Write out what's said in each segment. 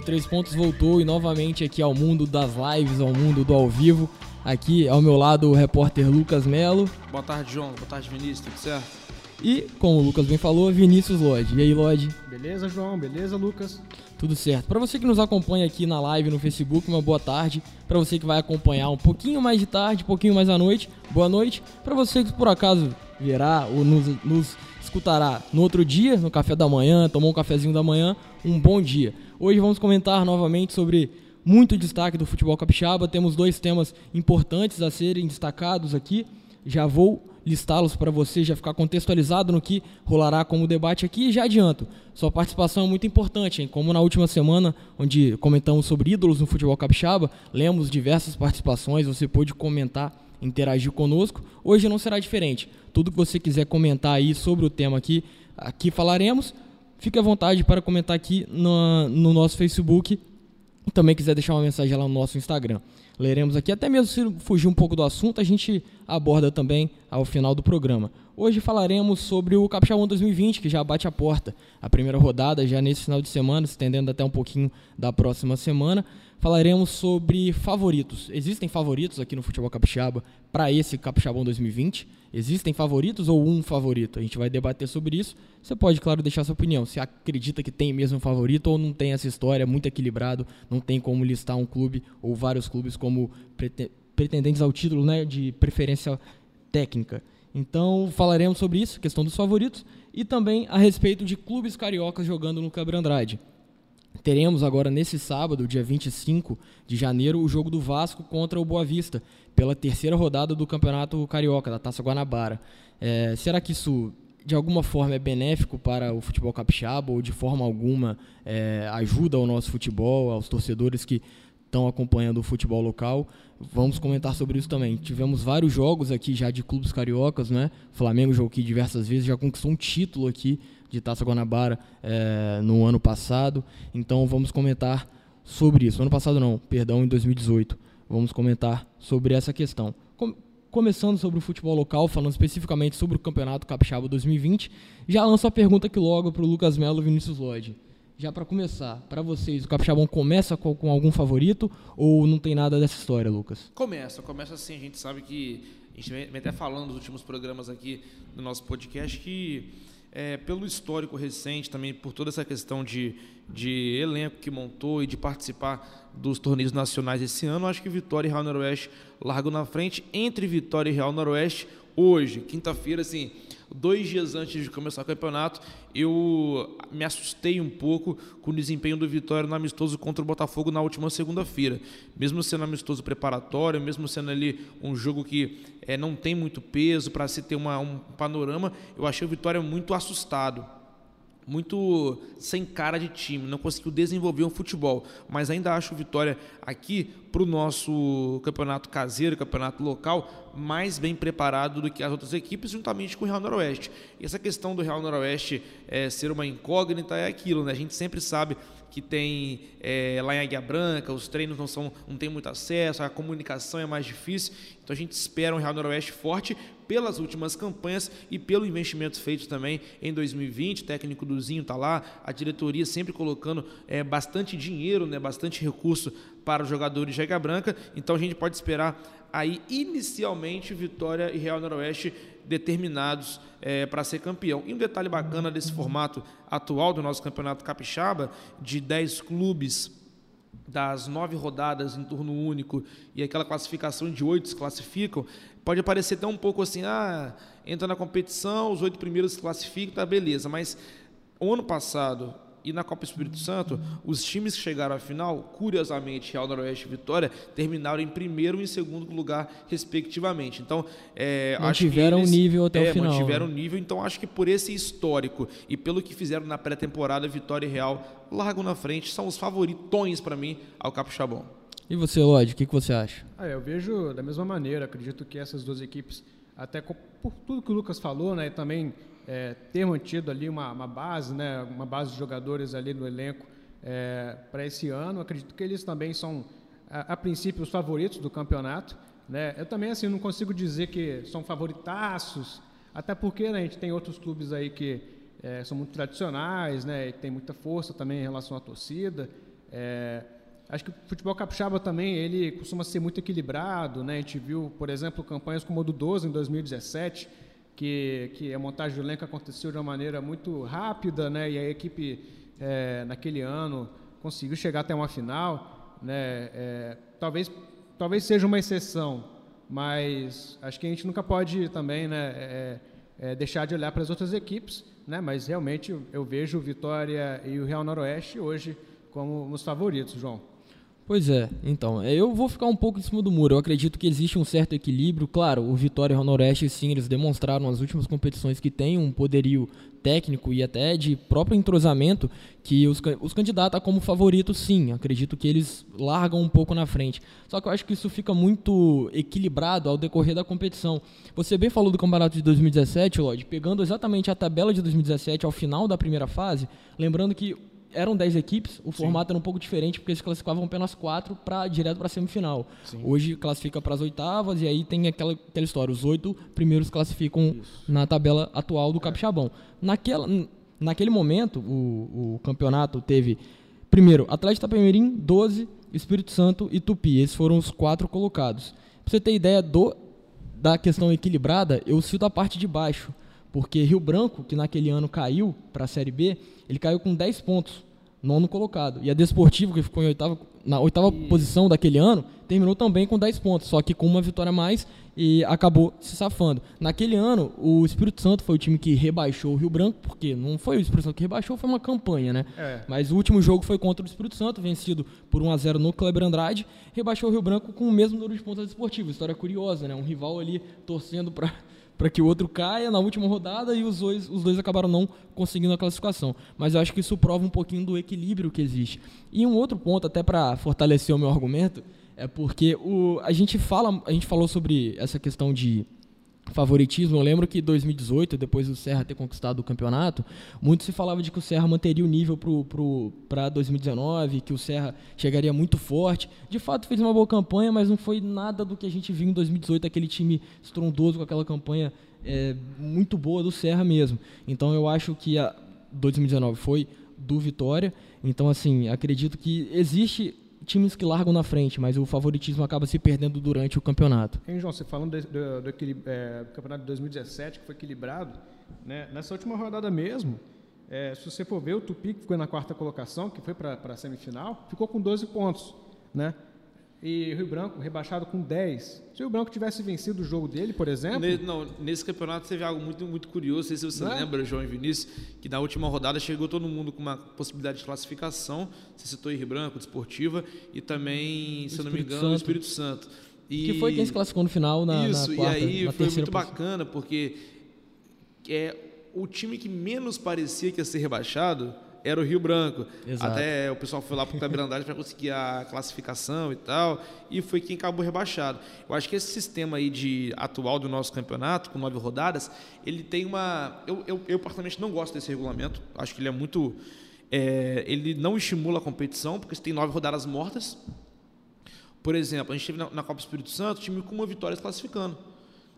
O Três Pontos voltou e novamente aqui ao mundo das lives, ao mundo do ao vivo. Aqui ao meu lado o repórter Lucas Melo. Boa tarde, João. Boa tarde, Vinícius. Tudo certo? E, como o Lucas bem falou, Vinícius Lodge. E aí, Lodge? Beleza, João? Beleza, Lucas? Tudo certo. Para você que nos acompanha aqui na live no Facebook, uma boa tarde. Para você que vai acompanhar um pouquinho mais de tarde, um pouquinho mais à noite, boa noite. Para você que por acaso verá ou nos, nos escutará no outro dia, no café da manhã, tomou um cafezinho da manhã, um bom dia. Hoje vamos comentar novamente sobre muito destaque do futebol capixaba. Temos dois temas importantes a serem destacados aqui. Já vou listá-los para você já ficar contextualizado no que rolará como debate aqui e já adianto. Sua participação é muito importante, hein? como na última semana, onde comentamos sobre ídolos no futebol capixaba, lemos diversas participações, você pôde comentar interagir conosco. Hoje não será diferente. Tudo que você quiser comentar aí sobre o tema aqui, aqui falaremos. Fique à vontade para comentar aqui no, no nosso Facebook. Também quiser deixar uma mensagem lá no nosso Instagram. Leremos aqui, até mesmo se fugir um pouco do assunto, a gente aborda também ao final do programa. Hoje falaremos sobre o Capixabão 2020, que já bate a porta. A primeira rodada já nesse final de semana, se estendendo até um pouquinho da próxima semana falaremos sobre favoritos. Existem favoritos aqui no futebol capixaba para esse Capixabão 2020? Existem favoritos ou um favorito? A gente vai debater sobre isso. Você pode, claro, deixar sua opinião. Se acredita que tem mesmo um favorito ou não tem essa história muito equilibrado, não tem como listar um clube ou vários clubes como pretendentes ao título né, de preferência técnica. Então falaremos sobre isso, questão dos favoritos, e também a respeito de clubes cariocas jogando no Cabra Andrade. Teremos agora nesse sábado, dia 25 de janeiro, o jogo do Vasco contra o Boa Vista, pela terceira rodada do Campeonato Carioca, da Taça Guanabara. É, será que isso de alguma forma é benéfico para o futebol capixaba ou de forma alguma é, ajuda ao nosso futebol, aos torcedores que estão acompanhando o futebol local? Vamos comentar sobre isso também. Tivemos vários jogos aqui já de clubes cariocas, né? O Flamengo jogou aqui diversas vezes, já conquistou um título aqui de Taça Guanabara é, no ano passado. Então vamos comentar sobre isso. Ano passado não, perdão, em 2018. Vamos comentar sobre essa questão. Com começando sobre o futebol local, falando especificamente sobre o Campeonato Capixaba 2020, já lanço a pergunta aqui logo para o Lucas Melo e Vinícius Lloyd. Já para começar, para vocês, o Capixabão começa com, com, algum favorito ou não tem nada dessa história, Lucas? Começa, começa sim. A gente sabe que, a gente vem até falando nos últimos programas aqui do nosso podcast, que é, pelo histórico recente, também por toda essa questão de, de elenco que montou e de participar dos torneios nacionais esse ano, acho que Vitória e Real Noroeste largam na frente. Entre Vitória e Real Noroeste, hoje, quinta-feira, assim, dois dias antes de começar o campeonato, eu me assustei um pouco com o desempenho do Vitória no amistoso contra o Botafogo na última segunda-feira. Mesmo sendo amistoso preparatório, mesmo sendo ali um jogo que é, não tem muito peso para se ter uma, um panorama, eu achei o Vitória muito assustado muito sem cara de time, não conseguiu desenvolver um futebol. Mas ainda acho o Vitória aqui para o nosso campeonato caseiro, campeonato local, mais bem preparado do que as outras equipes, juntamente com o Real Noroeste. E essa questão do Real Noroeste é, ser uma incógnita é aquilo, né? A gente sempre sabe que tem é, lá em Águia Branca, os treinos não, são, não tem muito acesso, a comunicação é mais difícil. Então a gente espera um Real Noroeste forte pelas últimas campanhas e pelo investimento feito também em 2020. O técnico do Zinho está lá, a diretoria sempre colocando é, bastante dinheiro, né, bastante recurso para os jogadores de Águia Branca. Então a gente pode esperar aí inicialmente Vitória e Real Noroeste determinados é, para ser campeão. E um detalhe bacana desse formato atual do nosso campeonato capixaba, de 10 clubes das nove rodadas em turno único e aquela classificação de oito se classificam, pode parecer até um pouco assim, ah, entra na competição, os oito primeiros se classificam, tá beleza, mas o ano passado e na Copa Espírito Santo, os times que chegaram à final, curiosamente, Real Noroeste e Vitória, terminaram em primeiro e em segundo lugar, respectivamente. Então, é, mantiveram o nível até é, o final. Mantiveram o nível, então acho que por esse histórico e pelo que fizeram na pré-temporada, Vitória e Real largam na frente, são os favoritões para mim ao Capixabão. E você, Lodi, o que, que você acha? Ah, eu vejo da mesma maneira, acredito que essas duas equipes, até por tudo que o Lucas falou, né, também é, ter mantido ali uma, uma, base, né, uma base de jogadores ali no elenco é, para esse ano. Acredito que eles também são, a, a, princípio, os favoritos do campeonato. Né? Eu também assim não consigo dizer que são favoritaços, até porque né, a gente tem outros clubes aí que é, são muito tradicionais, né, e tem muita força também em relação à torcida. É, acho que o futebol capixaba também ele costuma ser muito equilibrado, né? A gente viu, por exemplo, campanhas como a do 12 em 2017, que, que a montagem do elenco aconteceu de uma maneira muito rápida, né? E a equipe é, naquele ano conseguiu chegar até uma final, né? É, talvez talvez seja uma exceção, mas acho que a gente nunca pode também, né? É, é deixar de olhar para as outras equipes, né? Mas realmente eu vejo o Vitória e o Real Noroeste hoje como os favoritos, João. Pois é, então, é, eu vou ficar um pouco em cima do muro. Eu acredito que existe um certo equilíbrio. Claro, o Vitória e o Noroeste, sim, eles demonstraram nas últimas competições que tem um poderio técnico e até de próprio entrosamento que os, os candidatos como favoritos, sim. Acredito que eles largam um pouco na frente. Só que eu acho que isso fica muito equilibrado ao decorrer da competição. Você bem falou do campeonato de 2017, Lodge, pegando exatamente a tabela de 2017 ao final da primeira fase, lembrando que eram 10 equipes, o Sim. formato era um pouco diferente, porque eles classificavam apenas 4 para direto para a semifinal. Sim. Hoje classifica para as oitavas e aí tem aquela, aquela história, os oito primeiros classificam Isso. na tabela atual do é. Capixabão. Naquela, naquele momento, o, o campeonato teve, primeiro, Atlético Itapemirim, 12, Espírito Santo e Tupi. Esses foram os quatro colocados. Para você ter ideia do, da questão equilibrada, eu cito a parte de baixo. Porque Rio Branco, que naquele ano caiu para a Série B, ele caiu com 10 pontos, nono colocado. E a Desportivo, que ficou oitava, na oitava e... posição daquele ano, terminou também com 10 pontos, só que com uma vitória a mais e acabou se safando. Naquele ano, o Espírito Santo foi o time que rebaixou o Rio Branco, porque não foi o Espírito Santo que rebaixou, foi uma campanha, né? É. Mas o último jogo foi contra o Espírito Santo, vencido por 1 a 0 no Kleber Andrade, rebaixou o Rio Branco com o mesmo número de pontos desportivos. História curiosa, né? Um rival ali torcendo para para que o outro caia na última rodada e os dois, os dois acabaram não conseguindo a classificação. Mas eu acho que isso prova um pouquinho do equilíbrio que existe. E um outro ponto, até para fortalecer o meu argumento, é porque o, a gente fala, a gente falou sobre essa questão de favoritismo. Eu lembro que em 2018, depois do Serra ter conquistado o campeonato, muito se falava de que o Serra manteria o nível para 2019, que o Serra chegaria muito forte. De fato, fez uma boa campanha, mas não foi nada do que a gente viu em 2018, aquele time estrondoso com aquela campanha é, muito boa do Serra mesmo. Então eu acho que a 2019 foi do Vitória. Então, assim, acredito que existe times que largam na frente, mas o favoritismo acaba se perdendo durante o campeonato. Hein, João, você falando do, do, do, é, campeonato de 2017, que foi equilibrado, né? nessa última rodada mesmo, é, se você for ver, o Tupi, que ficou na quarta colocação, que foi para a semifinal, ficou com 12 pontos. Né? E Rio Branco rebaixado com 10. Se o Rio Branco tivesse vencido o jogo dele, por exemplo. Ne, não, nesse campeonato teve algo muito, muito curioso. Não sei se você não é? lembra, João e Vinícius, que na última rodada chegou todo mundo com uma possibilidade de classificação. Você citou Rio Branco, Desportiva, e também, se eu não me engano, Santo. o Espírito Santo. E... Que foi quem se classificou no final na. Isso, na quarta, e aí foi muito posição. bacana, porque é o time que menos parecia que ia ser rebaixado era o Rio Branco. Exato. Até o pessoal foi lá para o Kleber Andrade para conseguir a classificação e tal, e foi quem acabou rebaixado. Eu acho que esse sistema aí de atual do nosso campeonato, com nove rodadas, ele tem uma. Eu, eu, eu particularmente não gosto desse regulamento. Acho que ele é muito. É, ele não estimula a competição, porque você tem nove rodadas mortas. Por exemplo, a gente teve na, na Copa Espírito Santo time com uma vitória se classificando.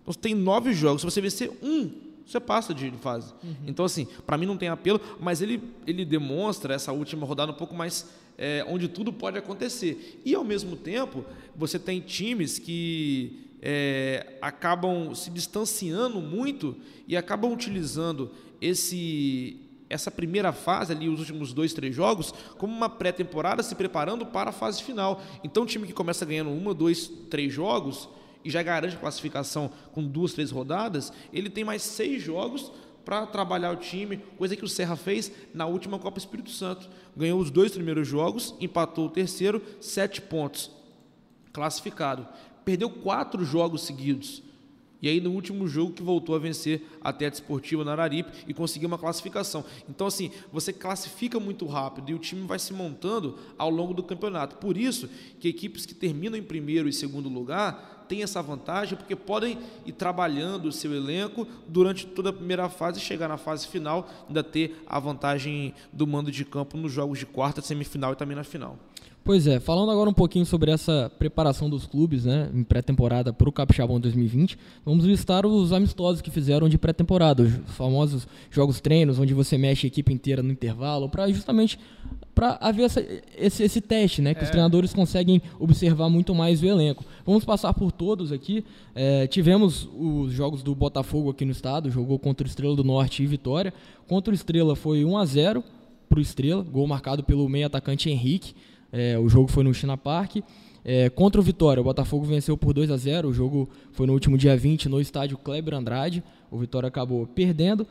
Então você tem nove jogos. Se você vencer um, você passa de fase. Uhum. Então, assim, para mim não tem apelo, mas ele, ele demonstra essa última rodada um pouco mais é, onde tudo pode acontecer. E, ao mesmo tempo, você tem times que é, acabam se distanciando muito e acabam utilizando esse essa primeira fase ali, os últimos dois, três jogos, como uma pré-temporada se preparando para a fase final. Então, o time que começa ganhando uma, dois, três jogos e já garante classificação com duas, três rodadas, ele tem mais seis jogos para trabalhar o time, coisa que o Serra fez na última Copa Espírito Santo. Ganhou os dois primeiros jogos, empatou o terceiro, sete pontos, classificado. Perdeu quatro jogos seguidos. E aí, no último jogo, que voltou a vencer a Teta Esportiva na Araripe e conseguiu uma classificação. Então, assim, você classifica muito rápido e o time vai se montando ao longo do campeonato. Por isso que equipes que terminam em primeiro e segundo lugar tem essa vantagem porque podem ir trabalhando o seu elenco durante toda a primeira fase e chegar na fase final, ainda ter a vantagem do mando de campo nos jogos de quarta, semifinal e também na final. Pois é, falando agora um pouquinho sobre essa preparação dos clubes, né, em pré-temporada para o Capixabão 2020, vamos listar os amistosos que fizeram de pré-temporada, os famosos jogos treinos, onde você mexe a equipe inteira no intervalo, para justamente para haver essa, esse, esse teste, né? Que os treinadores conseguem observar muito mais o elenco. Vamos passar por todos aqui. É, tivemos os jogos do Botafogo aqui no estado, jogou contra o Estrela do Norte e Vitória. Contra o Estrela foi 1 a 0 para o Estrela, gol marcado pelo meio atacante Henrique. É, o jogo foi no China Park. É, contra o Vitória, o Botafogo venceu por 2 a 0 O jogo foi no último dia 20 no estádio Kleber Andrade. O Vitória acabou perdendo.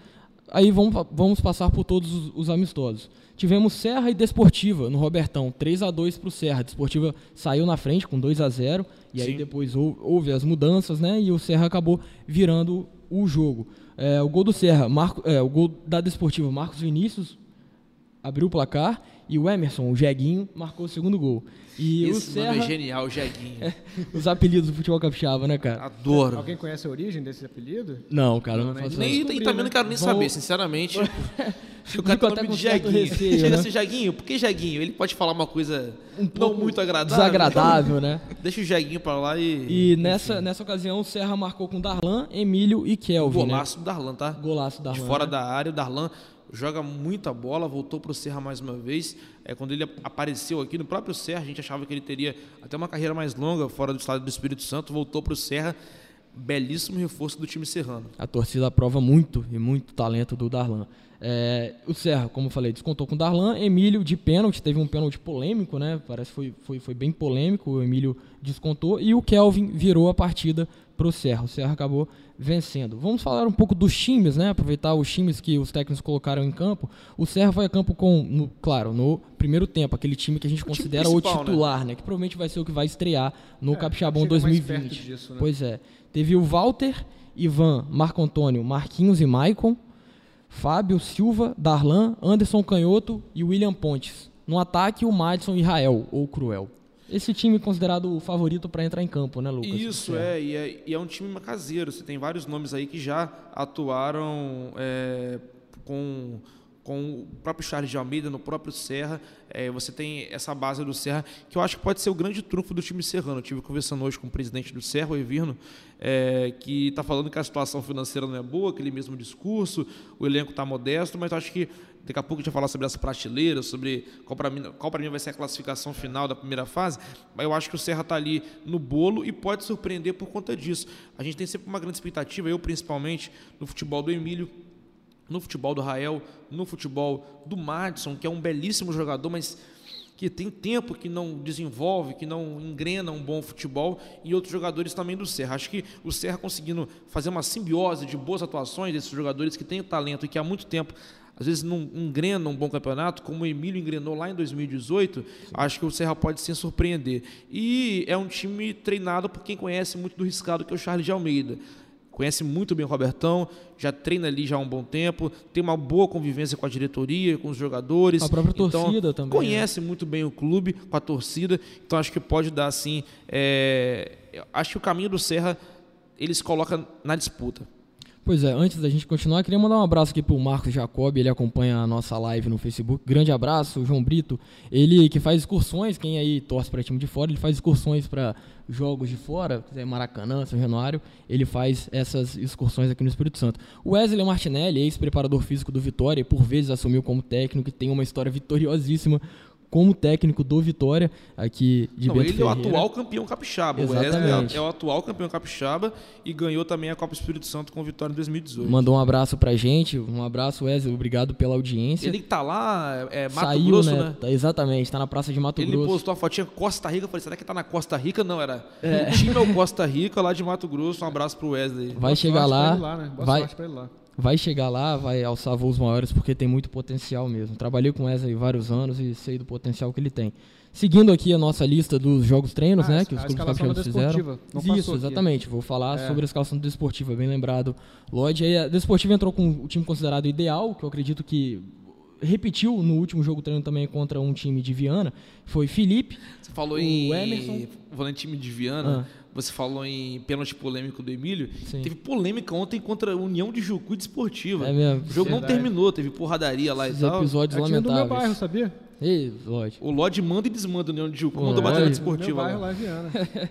Aí vamos, vamos passar por todos os, os amistosos. Tivemos Serra e Desportiva no Robertão, 3 a 2 para o Serra. Desportiva saiu na frente com 2 a 0 e aí Sim. depois hou- houve as mudanças, né? E o Serra acabou virando o jogo. É, o gol do Serra, Marco, é, o gol da Desportiva, Marcos Vinícius abriu o placar e o Emerson, o Jeguinho, marcou o segundo gol. E o Esse nome Serra, é genial, Jeguinho. os apelidos do futebol capixaba, né, cara? Adoro. Alguém conhece a origem desse apelido? Não, cara, não, Não, né? faço Nem, nem, também né? não quero nem saber, sinceramente. O Fico cara tem até nome com de Jeguinho. receio, Chega né? assim, Jeguinho, por que Jeguinho? Ele pode falar uma coisa um não pouco muito agradável. desagradável, né? Deixa o Jeguinho pra lá e. E nessa, nessa ocasião o Serra marcou com Darlan, Emílio e Kelvin, né? Golaço do Darlan, tá? Golaço da de fora da área. O Darlan joga muita bola, voltou para o Serra mais uma vez. É, quando ele apareceu aqui no próprio Serra, a gente achava que ele teria até uma carreira mais longa fora do estado do Espírito Santo. Voltou para o Serra, belíssimo reforço do time serrano. A torcida aprova muito e muito talento do Darlan. É, o Serra, como eu falei, descontou com o Darlan. Emílio de pênalti, teve um pênalti polêmico, né? Parece que foi, foi, foi bem polêmico. O Emílio descontou. E o Kelvin virou a partida para o Serra. O Serra acabou vencendo. Vamos falar um pouco dos times, né? Aproveitar os times que os técnicos colocaram em campo. O Serra foi a campo com, no- claro, no primeiro tempo, aquele time que a gente time considera o né? titular, né? Que provavelmente vai ser o que vai estrear no É, Capixabão chega mais 2020. perto disso, né? Pois é. Teve o Walter, Ivan, Marco Antônio, Marquinhos e Maicon, Fábio, Silva, Darlan, Anderson Canhoto e William Pontes. No ataque, o Madison e Rael, ou Cruel. Esse time considerado o favorito para entrar em campo, né, Lucas? Isso, é e, é, e é um time caseiro. Você tem vários nomes aí que já atuaram é, com, com o próprio Charles de Almeida, no próprio Serra. É, você tem essa base do Serra, que eu acho que pode ser o grande trunfo do time serrano. Eu estive conversando hoje com o presidente do Serra, o Evirno, é, que está falando que a situação financeira não é boa, aquele mesmo discurso, o elenco está modesto, mas eu acho que daqui a pouco a gente vai falar sobre as prateleiras, sobre qual para mim, qual mim vai ser a classificação final da primeira fase, mas eu acho que o Serra está ali no bolo e pode surpreender por conta disso. A gente tem sempre uma grande expectativa, eu principalmente, no futebol do Emílio, no futebol do Rael, no futebol do Madison, que é um belíssimo jogador, mas que tem tempo que não desenvolve, que não engrena um bom futebol, e outros jogadores também do Serra. Acho que o Serra conseguindo fazer uma simbiose de boas atuações desses jogadores que têm talento e que há muito tempo às vezes não engrenam um bom campeonato, como o Emílio engrenou lá em 2018, acho que o Serra pode sim surpreender. E é um time treinado por quem conhece muito do riscado, que é o Charles de Almeida conhece muito bem o Robertão, já treina ali já há um bom tempo, tem uma boa convivência com a diretoria, com os jogadores. A própria Então, torcida também, né? Conhece muito bem o clube, com a torcida, então acho que pode dar assim. é, acho que o caminho do Serra ele se coloca na disputa. Pois é, antes da gente continuar, queria mandar um abraço aqui pro Marcos Jacob, ele acompanha a nossa live no Facebook. Grande abraço, João Brito, ele que faz excursões, quem aí torce para time de fora, ele faz excursões para jogos de fora, Maracanã, São Januário, ele faz essas excursões aqui no Espírito Santo. Wesley Martinelli, ex-preparador físico do Vitória, por vezes assumiu como técnico e tem uma história vitoriosíssima como técnico do Vitória aqui de Não, Bento ele é o Ferreira. atual campeão capixaba. O Exatamente. Wesley é o atual campeão capixaba e ganhou também a Copa Espírito Santo com o Vitória em 2018. Mandou um abraço pra gente, um abraço Wesley, obrigado pela audiência. Ele que tá lá, é Mato Saiu, Grosso, né? né? Tá- exatamente, tá na praça de Mato Ele Grosso. postou a fotinha Costa Rica, eu falei, será que tá na Costa Rica? Não, era o time é o Costa Rica, lá de Mato Grosso. Um abraço pro Wesley. Vai Boa chegar lá, ele lá, né? Boa vai, sorte pra ele lá. Vai chegar lá, vai alçar voos maiores porque tem muito potencial mesmo. Trabalhei com Wesley vários anos e sei do potencial que ele tem. Seguindo aqui a nossa lista dos jogos treinos, Ah, né, que os clubes capixabas fizeram. Isso, aqui. exatamente. Vou falar É. sobre a escalação do Desportiva, bem lembrado. Lodge, aí a Desportiva entrou com o time considerado ideal, que eu acredito que repetiu no último jogo treino também contra um time de Viana, foi Felipe, Você falou O em Emerson. volante time de Viana, Ah. você falou em pênalti polêmico do Emílio. Sim. Teve polêmica ontem contra a União de Jucu Desportiva. É mesmo. O jogo não Verdade. terminou, teve porradaria lá esses e tal. episódios É time do meu lamentáveis. bairro, sabia? Ei, Lodge. O Lodge manda e desmanda a União de Jucu. Mandou bater na. Desportiva meu bairro lá. lá Viana.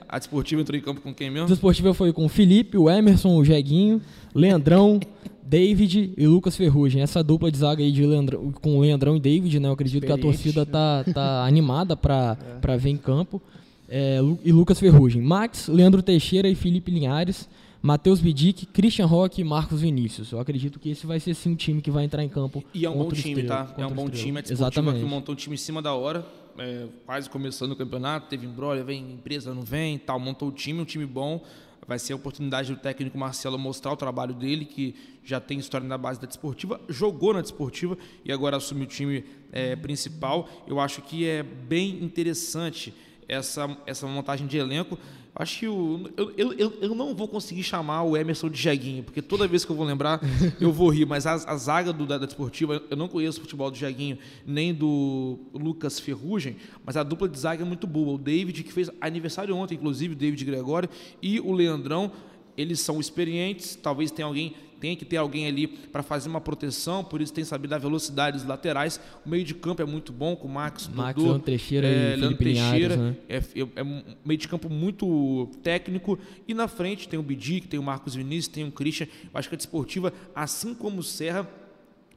A Desportiva entrou em campo com quem O mesmo? Desportiva foi com o Felipe, o Emerson, o Jeguinho, Leandrão, David e Lucas Ferrugem. Essa dupla de zaga aí de Leandrão, com o Leandrão e David, né? Eu acredito que a torcida tá, tá animada para é. ver em campo. É, e Lucas Ferrugem. Max, Leandro Teixeira e Felipe Linhares. Matheus Bidic, Christian Roque e Marcos Vinícius. Eu acredito que esse vai ser sim um time que vai entrar em campo. E é um bom time, tá? É um bom time. A Exatamente. que montou um time em cima da hora. É, quase começando o campeonato, teve embrolha, vem empresa, não vem, tal, montou o time, um time bom. Vai ser a oportunidade do técnico Marcelo mostrar o trabalho dele, que já tem história na base da desportiva, jogou na desportiva e agora assume o time é, principal. Eu acho que é bem interessante essa, essa montagem de elenco. Acho que o, eu, eu, eu não vou conseguir chamar o Emerson de Jeguinho, porque toda vez que eu vou lembrar, eu vou rir. Mas a, a zaga do, da, da Desportiva, eu não conheço o futebol do Jeguinho, nem do Lucas Ferrugem, mas a dupla de zaga é muito boa. O David, que fez aniversário ontem, inclusive, o David Gregório, e o Leandrão, eles são experientes, talvez tenha alguém tem que ter alguém ali para fazer uma proteção, por isso tem sabido a velocidade dos laterais. O meio de campo é muito bom com o Max, Max Dodô, Leandro Teixeira é, e Felipe Teixeira. Né? É, é, é, um meio de campo muito técnico. E na frente tem o Bidic, tem o Marcos Vinícius, tem o Christian. Eu acho que a desportiva, assim como o Serra,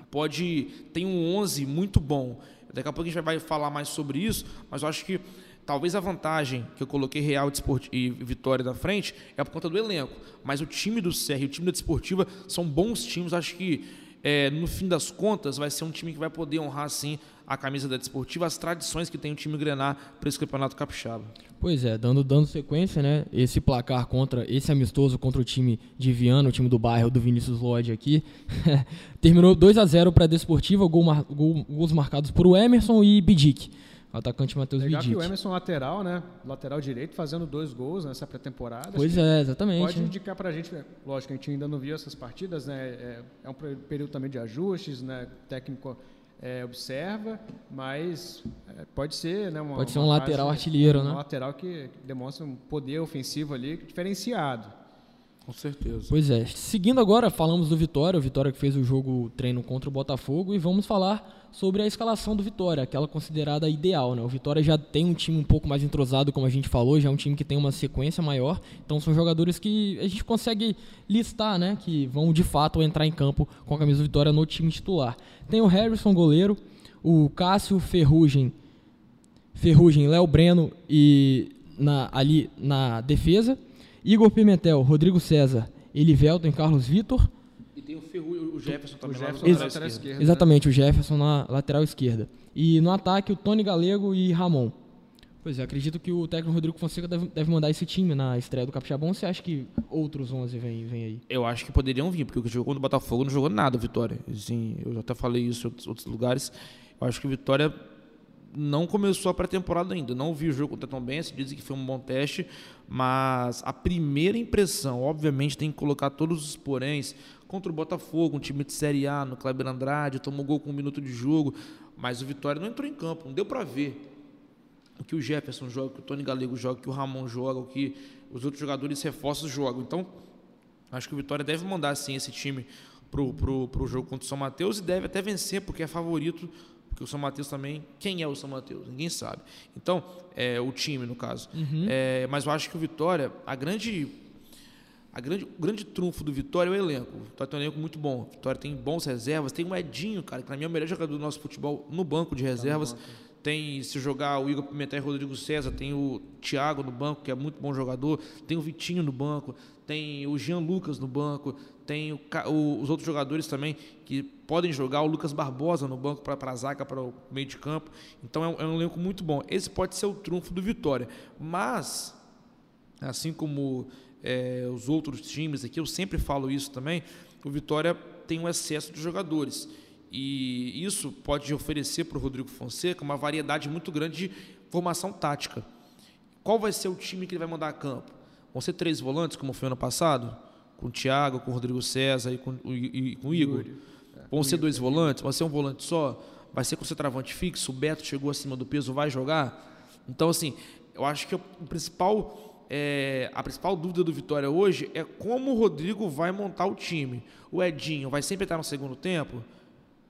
pode tem um 11 muito bom. Daqui a pouco a gente vai falar mais sobre isso, mas eu acho que Talvez a vantagem que eu coloquei Real e Vitória na frente é por conta do elenco. Mas o time do Serra e o time da Desportiva são bons times. Acho que, é, no fim das contas, vai ser um time que vai poder honrar, sim, a camisa da Desportiva, as tradições que tem o time Grenar para esse campeonato capixaba. Pois é, dando, dando sequência, né? Esse placar contra esse amistoso contra o time de Viana, o time do bairro do Vinícius Lodge aqui, terminou 2 a 0 para a Desportiva, gol gol, gols marcados por Emerson e Bidic. Atacante Matheus Legal que o Emerson lateral, né? Lateral direito, fazendo dois gols nessa pré-temporada. Pois é, exatamente. Pode indicar para a gente, lógico a gente ainda não viu essas partidas, né? É, é um período também de ajustes, né? O técnico é, observa, mas é, pode ser, né? Uma, pode ser um lateral artilheiro, um né? Um lateral que demonstra um poder ofensivo ali diferenciado. Com certeza. Pois é. Seguindo agora, falamos do Vitória, o Vitória que fez o jogo treino contra o Botafogo, e vamos falar sobre a escalação do Vitória, aquela considerada ideal. Né? O Vitória já tem um time um pouco mais entrosado, como a gente falou, já é um time que tem uma sequência maior, então são jogadores que a gente consegue listar, né? que vão de fato entrar em campo com a camisa do Vitória no time titular. Tem o Harrison, goleiro, o Cássio Ferrugem, Ferrugem, Léo Breno e na, ali na defesa. Igor Pimentel, Rodrigo César, Elivelton e Carlos Vitor. E tem o, Ferru, o Jefferson também o Jefferson na lateral esquerda. Né? Exatamente, né? o Jefferson na lateral esquerda. E no ataque, o Tony Galego e Ramon. Pois é, acredito que o técnico Rodrigo Fonseca deve, deve mandar esse time na estreia do Capixabão. Ou você acha que outros 11 vêm vem aí? Eu acho que poderiam vir, porque o que jogou contra o Botafogo não jogou nada, Vitória. Assim, eu até falei isso em outros, outros lugares. Eu acho que o Vitória não começou a pré-temporada ainda. Não vi o jogo contra Tom Benz, dizem que foi um bom teste, mas a primeira impressão, obviamente, tem que colocar todos os poréns contra o Botafogo, um time de Série A, no Kleber Andrade, tomou gol com um minuto de jogo, mas o Vitória não entrou em campo, não deu para ver o que o Jefferson joga, o que o Tony Galego joga, o que o Ramon joga, o que os outros jogadores reforços jogam. Então, acho que o Vitória deve mandar sim esse time pro, pro, pro jogo contra o São Mateus e deve até vencer, porque é favorito porque o São Mateus também, quem é o São Mateus? Ninguém sabe. Então, é, o time, no caso. Uhum. É, mas eu acho que o Vitória, a grande, a grande, o grande trunfo do Vitória é o elenco. O Vitória tem um elenco muito bom. O Vitória tem bons reservas. Tem o Edinho, cara, que para mim é o melhor jogador do nosso futebol no banco de reservas. Tá tem, se jogar o Igor Pimentel e o Rodrigo César, tem o Thiago no banco, que é muito bom jogador. Tem o Vitinho no banco. Tem o Jean Lucas no banco tem o, o, os outros jogadores também que podem jogar, o Lucas Barbosa no banco para a zaga, para o meio de campo. Então é um, é um elenco muito bom. Esse pode ser o trunfo do Vitória. Mas, assim como é, os outros times aqui, eu sempre falo isso também, o Vitória tem um excesso de jogadores. E isso pode oferecer para o Rodrigo Fonseca uma variedade muito grande de formação tática. Qual vai ser o time que ele vai mandar a campo? Vão ser três volantes, como foi ano passado? com o Thiago, com o Rodrigo César e com, e, e com o Igor. Vão ser dois volantes? Vai ser um volante só? Vai ser com o centroavante fixo? O Beto chegou acima do peso, vai jogar? Então, assim, eu acho que o principal, é, a principal dúvida do Vitória hoje é como o Rodrigo vai montar o time. O Edinho vai sempre estar no segundo tempo?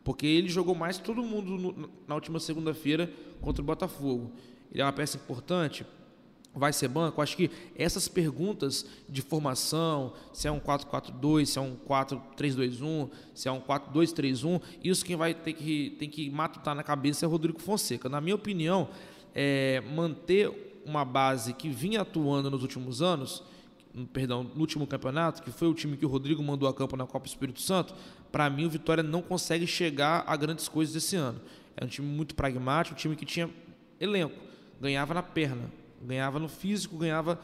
Porque ele jogou mais que todo mundo no, na última segunda-feira contra o Botafogo. Ele é uma peça importante? Vai ser banco? Acho que essas perguntas de formação, se é um 4-4-2, se é um 4-3-2-1, se é um 4-2-3-1, isso quem vai ter que, tem que matutar na cabeça é o Rodrigo Fonseca. Na minha opinião, é manter uma base que vinha atuando nos últimos anos, perdão, no último campeonato, que foi o time que o Rodrigo mandou a campo na Copa Espírito Santo, para mim o Vitória não consegue chegar a grandes coisas esse ano. É um time muito pragmático, um time que tinha elenco, ganhava na perna, ganhava no físico, ganhava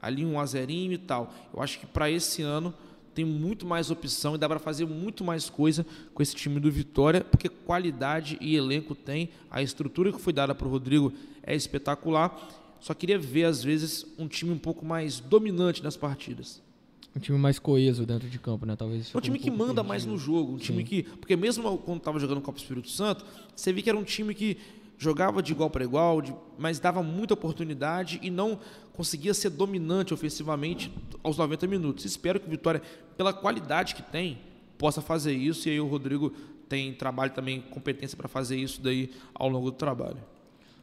ali um azerinho e tal. Eu acho que para esse ano tem muito mais opção e dá para fazer muito mais coisa com esse time do Vitória, porque qualidade e elenco tem, a estrutura que foi dada para o Rodrigo é espetacular. Só queria ver, às vezes, um time um pouco mais dominante nas partidas. Um time mais coeso dentro de campo, né? Talvez. Um time um que manda perdido. mais no jogo. Um time Sim. que. Porque mesmo quando estava jogando Copa Espírito Santo, você viu que era um time que jogava de igual para igual, de, mas dava muita oportunidade e não conseguia ser dominante ofensivamente aos 90 minutos. Espero que o Vitória, pela qualidade que tem, possa fazer isso e aí o Rodrigo tem trabalho também, competência para fazer isso daí ao longo do trabalho.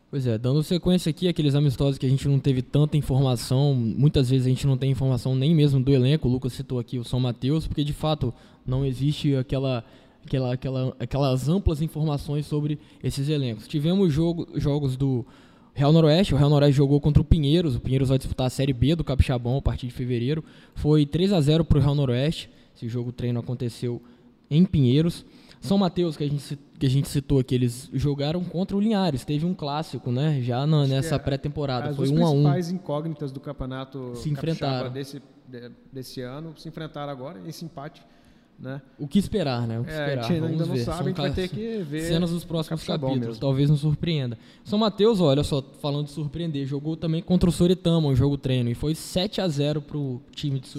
Pois é, dando sequência aqui, aqueles amistosos que a gente não teve tanta informação, muitas vezes a gente não tem informação nem mesmo do elenco, o Lucas citou aqui o São Mateus, porque de fato não existe aquela aquela, aquela, aquelas amplas informações sobre esses elencos. Tivemos jogo, jogos do Real Noroeste, o Real Noroeste jogou contra o Pinheiros, o Pinheiros vai disputar a Série B do Capixabão a partir de fevereiro. Foi 3 a 0 para o Real Noroeste, esse jogo treino aconteceu em Pinheiros. São Mateus, que a, gente, que a gente citou aqui, eles jogaram contra o Linhares. Teve um clássico, né? Já na, nessa é, pré-temporada. Foi um a um. As principais incógnitas do campeonato se enfrentaram desse, desse ano se enfrentaram agora. Esse empate né? O que esperar, né? O que é, esperar. A gente ainda não ver. sabe, São a gente vai ter que ver. Cenas dos próximos capítulos, talvez nos surpreenda. São Mateus, olha só, falando de surpreender, jogou também contra o Soritama, um jogo treino, e foi 7 a 0 pro time de,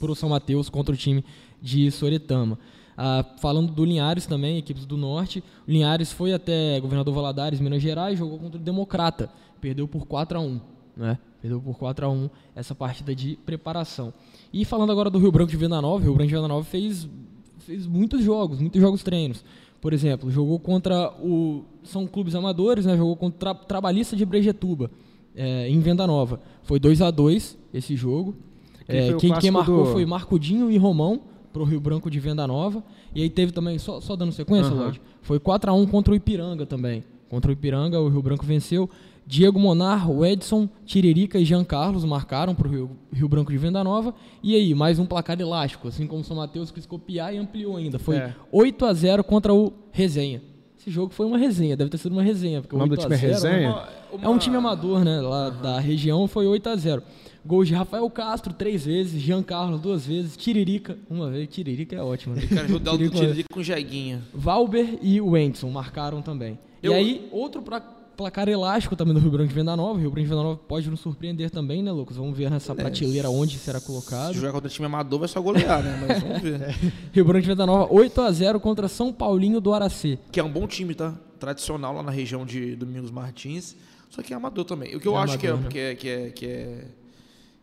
pro São Mateus contra o time de Soritama. Ah, falando do Linhares também, equipes do Norte, o Linhares foi até Governador Valadares, Minas Gerais, jogou contra o Democrata, perdeu por 4 a 1 né? Perdeu por 4 a 1 essa partida de preparação. E falando agora do Rio Branco de Venda Nova, o Rio Branco de Venda Nova fez, fez muitos jogos, muitos jogos treinos. Por exemplo, jogou contra o. São clubes amadores, né? Jogou contra o Trabalhista de Brejetuba, é, em Venda Nova. Foi 2 a 2 esse jogo. É, quem, quem marcou do... foi Marcudinho e Romão para o Rio Branco de Venda Nova. E aí teve também, só, só dando sequência, uhum. Lodge, foi 4 a 1 contra o Ipiranga também. Contra o Ipiranga, o Rio Branco venceu. Diego Monar, Edson, Tiririca e Jean Carlos marcaram para o Rio, Rio, Branco de Venda Nova. E aí, mais um placar elástico, assim como o São Mateus quis copiar e ampliou ainda. Foi é. 8 a 0 contra o Resenha. Esse jogo foi uma resenha, deve ter sido uma resenha. Porque o nome do time é Resenha? Uma, uma... É um time amador, né? Lá uhum. da região foi 8 a 0 Gols de Rafael Castro três vezes, Jean Carlos duas vezes, Tiririca uma vez. Tiririca é ótimo. Né? Eu quero ajudar o Tiririca com Jeguinha. Valber e o Wendson marcaram também. Eu... E aí, outro pra placar elástico também do Rio Branco de Venda Nova. O Rio Branco de Venda Nova pode nos surpreender também, né, Lucas? Vamos ver nessa é, prateleira onde será colocado. Se jogar contra o time amador, vai só golear, né? Mas vamos ver. é. Rio Branco de Venda Nova, 8 a 0 contra São Paulinho do Aracê. Que é um bom time, tá? Tradicional lá na região de Domingos Martins. Só que é amador também. O que eu é acho amador, que, é, né? que, é, que, é, que é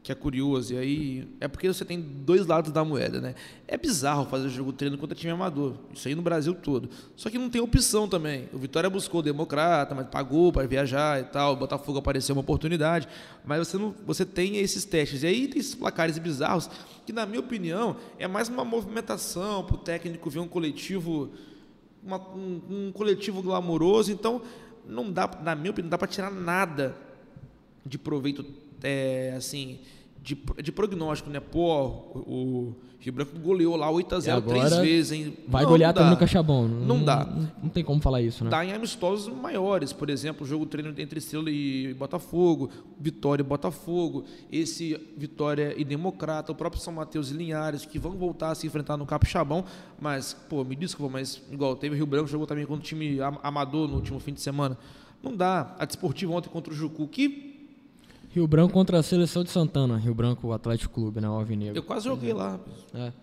que é curioso. E aí é porque você tem dois lados da moeda, né? É bizarro fazer jogo treino contra time amador. Isso aí no Brasil todo. Só que não tem opção também. O Vitória buscou o Democrata, mas pagou para viajar e tal. O Botafogo apareceu uma oportunidade. Mas você, não, você tem esses testes. E aí tem esses placares bizarros que, na minha opinião, é mais uma movimentação para o técnico ver um coletivo, uma, um, um coletivo glamouroso. Então, não dá, na minha opinião, não dá para tirar nada de proveito é, assim de, de prognóstico, né? Pô, o, Rio Branco goleou lá 8x0 três vezes, hein? Vai não, golear não também no Caixabão. Não, não dá. Não, não, tem como falar isso, né? Dá em amistosos maiores, por exemplo, o jogo treino entre Estrela e Botafogo, Vitória e Botafogo, esse Vitória e Democrata, o próprio São Mateus e Linhares, que vão voltar a se enfrentar no Capixabão, mas, pô, me desculpa, mas igual teve o Rio Branco, jogou também contra o time amador no último fim de semana. Não dá. A Desportiva ontem contra o Jucu, que Rio Branco contra a seleção de Santana. Rio Branco, o Atlético Clube, né? O Alvinegro. Eu quase joguei lá. É.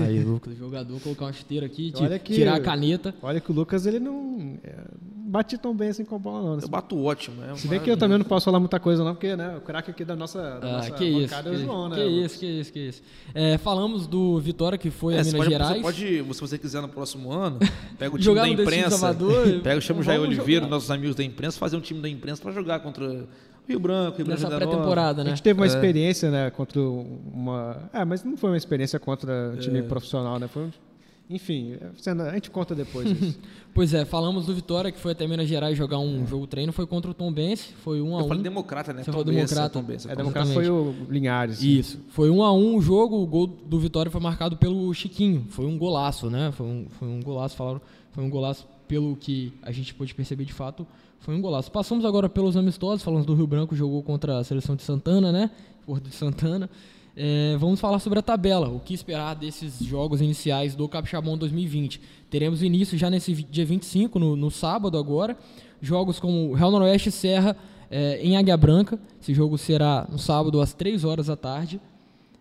Aí, Lucas, jogador, colocar uma esteira aqui, que, tirar a caneta. Olha que o Lucas, ele não é, bate tão bem assim com a bola, não. Né? Eu bato ótimo. É Se bem que eu também não posso falar muita coisa, não, porque né, o craque aqui da nossa, da ah, nossa que isso, é o João, né? Que isso, que isso, que isso. É, falamos do Vitória, que foi é, a Minas pode, Gerais. Você pode, se você quiser no próximo ano, pega o time da imprensa. Salvador, pega, chama o Jair Oliveira, nossos amigos da imprensa, fazer um time da imprensa para jogar contra Rio Branco, Rio Nessa Branco pré-temporada, A né? gente teve uma experiência, né, contra uma. É, mas não foi uma experiência contra um time É. profissional, né? Foi, um- enfim, a gente conta depois isso. Pois é, falamos do Vitória, que foi até Minas Gerais jogar um jogo treino, foi contra o Tom Bense, foi 1 a Eu 1 falei democrata, né? Você Tom falou Benz, democrata. Tom Benz, É, democrata Benz. foi o Linhares. Isso. Foi 1 a 1 o jogo, o gol do Vitória foi marcado pelo Chiquinho. Foi um golaço, né? Foi um, foi um golaço, falaram. Foi um golaço pelo que a gente pôde perceber de fato. Foi um golaço. Passamos agora pelos amistosos, falamos do Rio Branco, jogou contra a seleção de Santana, né? Porto de Santana. É, vamos falar sobre a tabela, o que esperar desses jogos iniciais do Capixabão 2020. Teremos início já nesse dia 25, no, no sábado agora. Jogos como Real Noroeste e Serra é, em Águia Branca. Esse jogo será no sábado às 3 horas da tarde.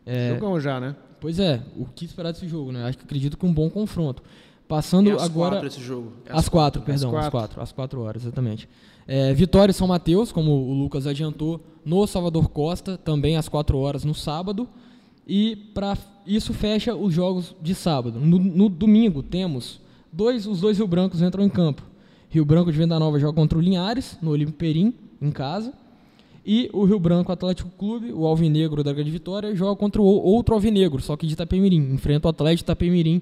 É, Jogão já, né? Pois é, o que esperar desse jogo, né? Acho que acredito que um bom confronto. Passando às agora. quatro esse jogo. É Às quatro, perdão, às quatro. quatro, às quatro horas, exatamente. É, Vitória e São Mateus, como o Lucas adiantou, no Salvador Costa, também às quatro horas no sábado. E para isso fecha os jogos de sábado. No, no domingo temos dois, os dois Rio Brancos entram em campo. Rio Branco de Venda Nova joga contra o Linhares, no Olímpio Perim, em casa. E o Rio Branco Atlético Clube, o Alvinegro da Grande Vitória, joga contra o outro Alvinegro, só que de Itapemirim. Enfrenta o Atlético de Itapemirim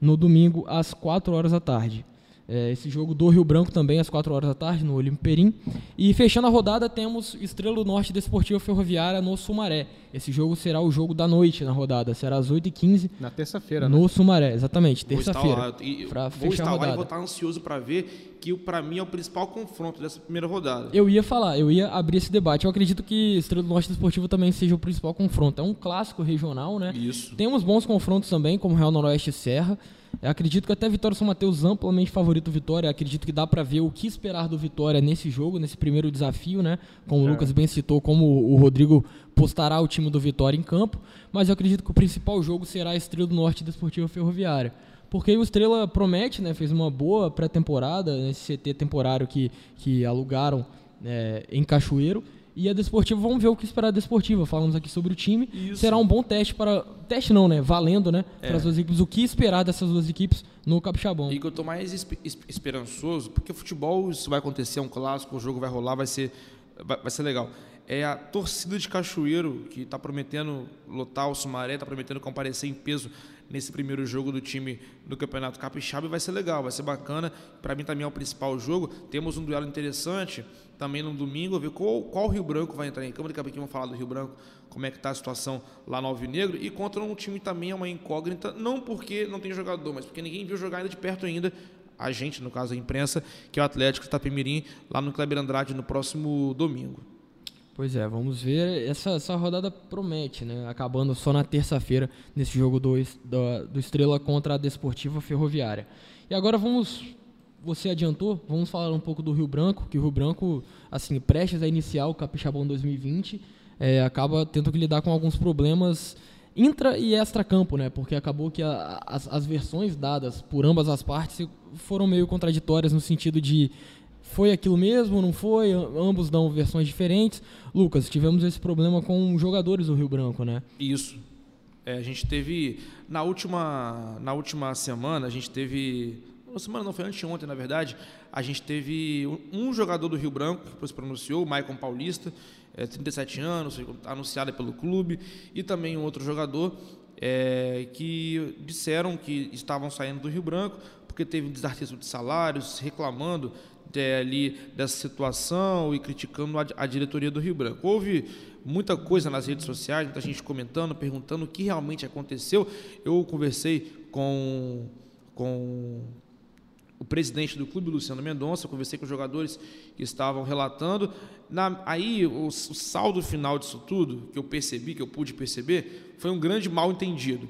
no domingo às 4 horas da tarde. É, esse jogo do Rio Branco também às 4 horas da tarde, no Olímpio Perim. E fechando a rodada, temos Estrela do Norte Desportiva Ferroviária no Sumaré. Esse jogo será o jogo da noite na rodada, será às 8h15 Na terça-feira, né? no Sumaré, exatamente, terça-feira. e- vou fechar estar a lá e rodada. vou estar ansioso para ver que para mim é o principal confronto dessa primeira rodada. Eu ia falar, eu ia abrir esse debate. Eu acredito que Estrela do Norte Desportivo também seja o principal confronto. É um clássico regional, né? Isso. Temos bons confrontos também, como Real Noroeste e Serra. Eu acredito que até Vitória São Mateus amplamente favorito Vitória. Eu acredito que dá pra ver o que esperar do Vitória nesse jogo, nesse primeiro desafio, né? Como o Lucas bem citou, como o Rodrigo postará o time do Vitória em campo. Mas eu acredito que o principal jogo será a Estrela do Norte Desportiva Ferroviária. Porque o Estrela promete, né? Fez uma boa pré-temporada nesse CT temporário que, que alugaram é, em Cachoeiro. E a Desportiva, vamos ver o que esperar da Desportiva. Falamos aqui sobre o time. Isso. Será um bom teste para. Teste não, né? Valendo, né? É. Para as duas equipes. O que esperar dessas duas equipes no Capixabão. E que eu tô mais espe- es- esperançoso, porque futebol, isso vai acontecer, é um clássico, o jogo vai rolar, vai ser, vai, vai ser legal. É a torcida de Cachoeiro, que está prometendo lotar o Sumaré, está prometendo comparecer em peso nesse primeiro jogo do time do Campeonato Capixaba e vai ser legal, vai ser bacana. Para mim também é o principal jogo. Temos um duelo interessante também no domingo, ver qual, qual Rio Branco vai entrar em campo. Daqui a pouquinho vamos falar do Rio Branco, como é que está a situação lá no Alvinegro. E contra um time também é uma incógnita, não porque não tem jogador, mas porque ninguém viu jogar ainda de perto ainda. A gente, no caso a imprensa, que é o Atlético Itapemirim, lá no Kleber Andrade no próximo domingo. Pois é, vamos ver. Essa, essa rodada promete, né? Acabando só na terça-feira, nesse jogo do, da- do Estrela contra a Desportiva Ferroviária. E agora vamos. Você adiantou, vamos falar um pouco do Rio Branco, que o Rio Branco, assim, prestes a iniciar o Capixabão 2020, é, acaba tendo que lidar com alguns problemas intra e extra-campo, né? Porque acabou que a- as, as versões dadas por ambas as partes foram meio contraditórias no sentido de foi aquilo mesmo, não foi? Am- Ambos dão versões diferentes. Lucas, tivemos esse problema com jogadores do Rio Branco, né? Isso. É, a gente teve na última na última semana a gente teve na semana não foi anteontem na verdade a gente teve um jogador do Rio Branco que depois pronunciou o Maicon Paulista é, 37 anos anunciado pelo clube e também um outro jogador é, que disseram que estavam saindo do Rio Branco porque teve desartiço de salários reclamando é, ali dessa situação e criticando a, a diretoria do Rio Branco. Houve muita coisa nas redes sociais, muita gente comentando, perguntando o que realmente aconteceu. Eu conversei com, com o presidente do clube, Luciano Mendonça, conversei com os jogadores que estavam relatando. Na- aí, o, o saldo final disso tudo, que eu percebi, que eu pude perceber, foi um grande mal entendido.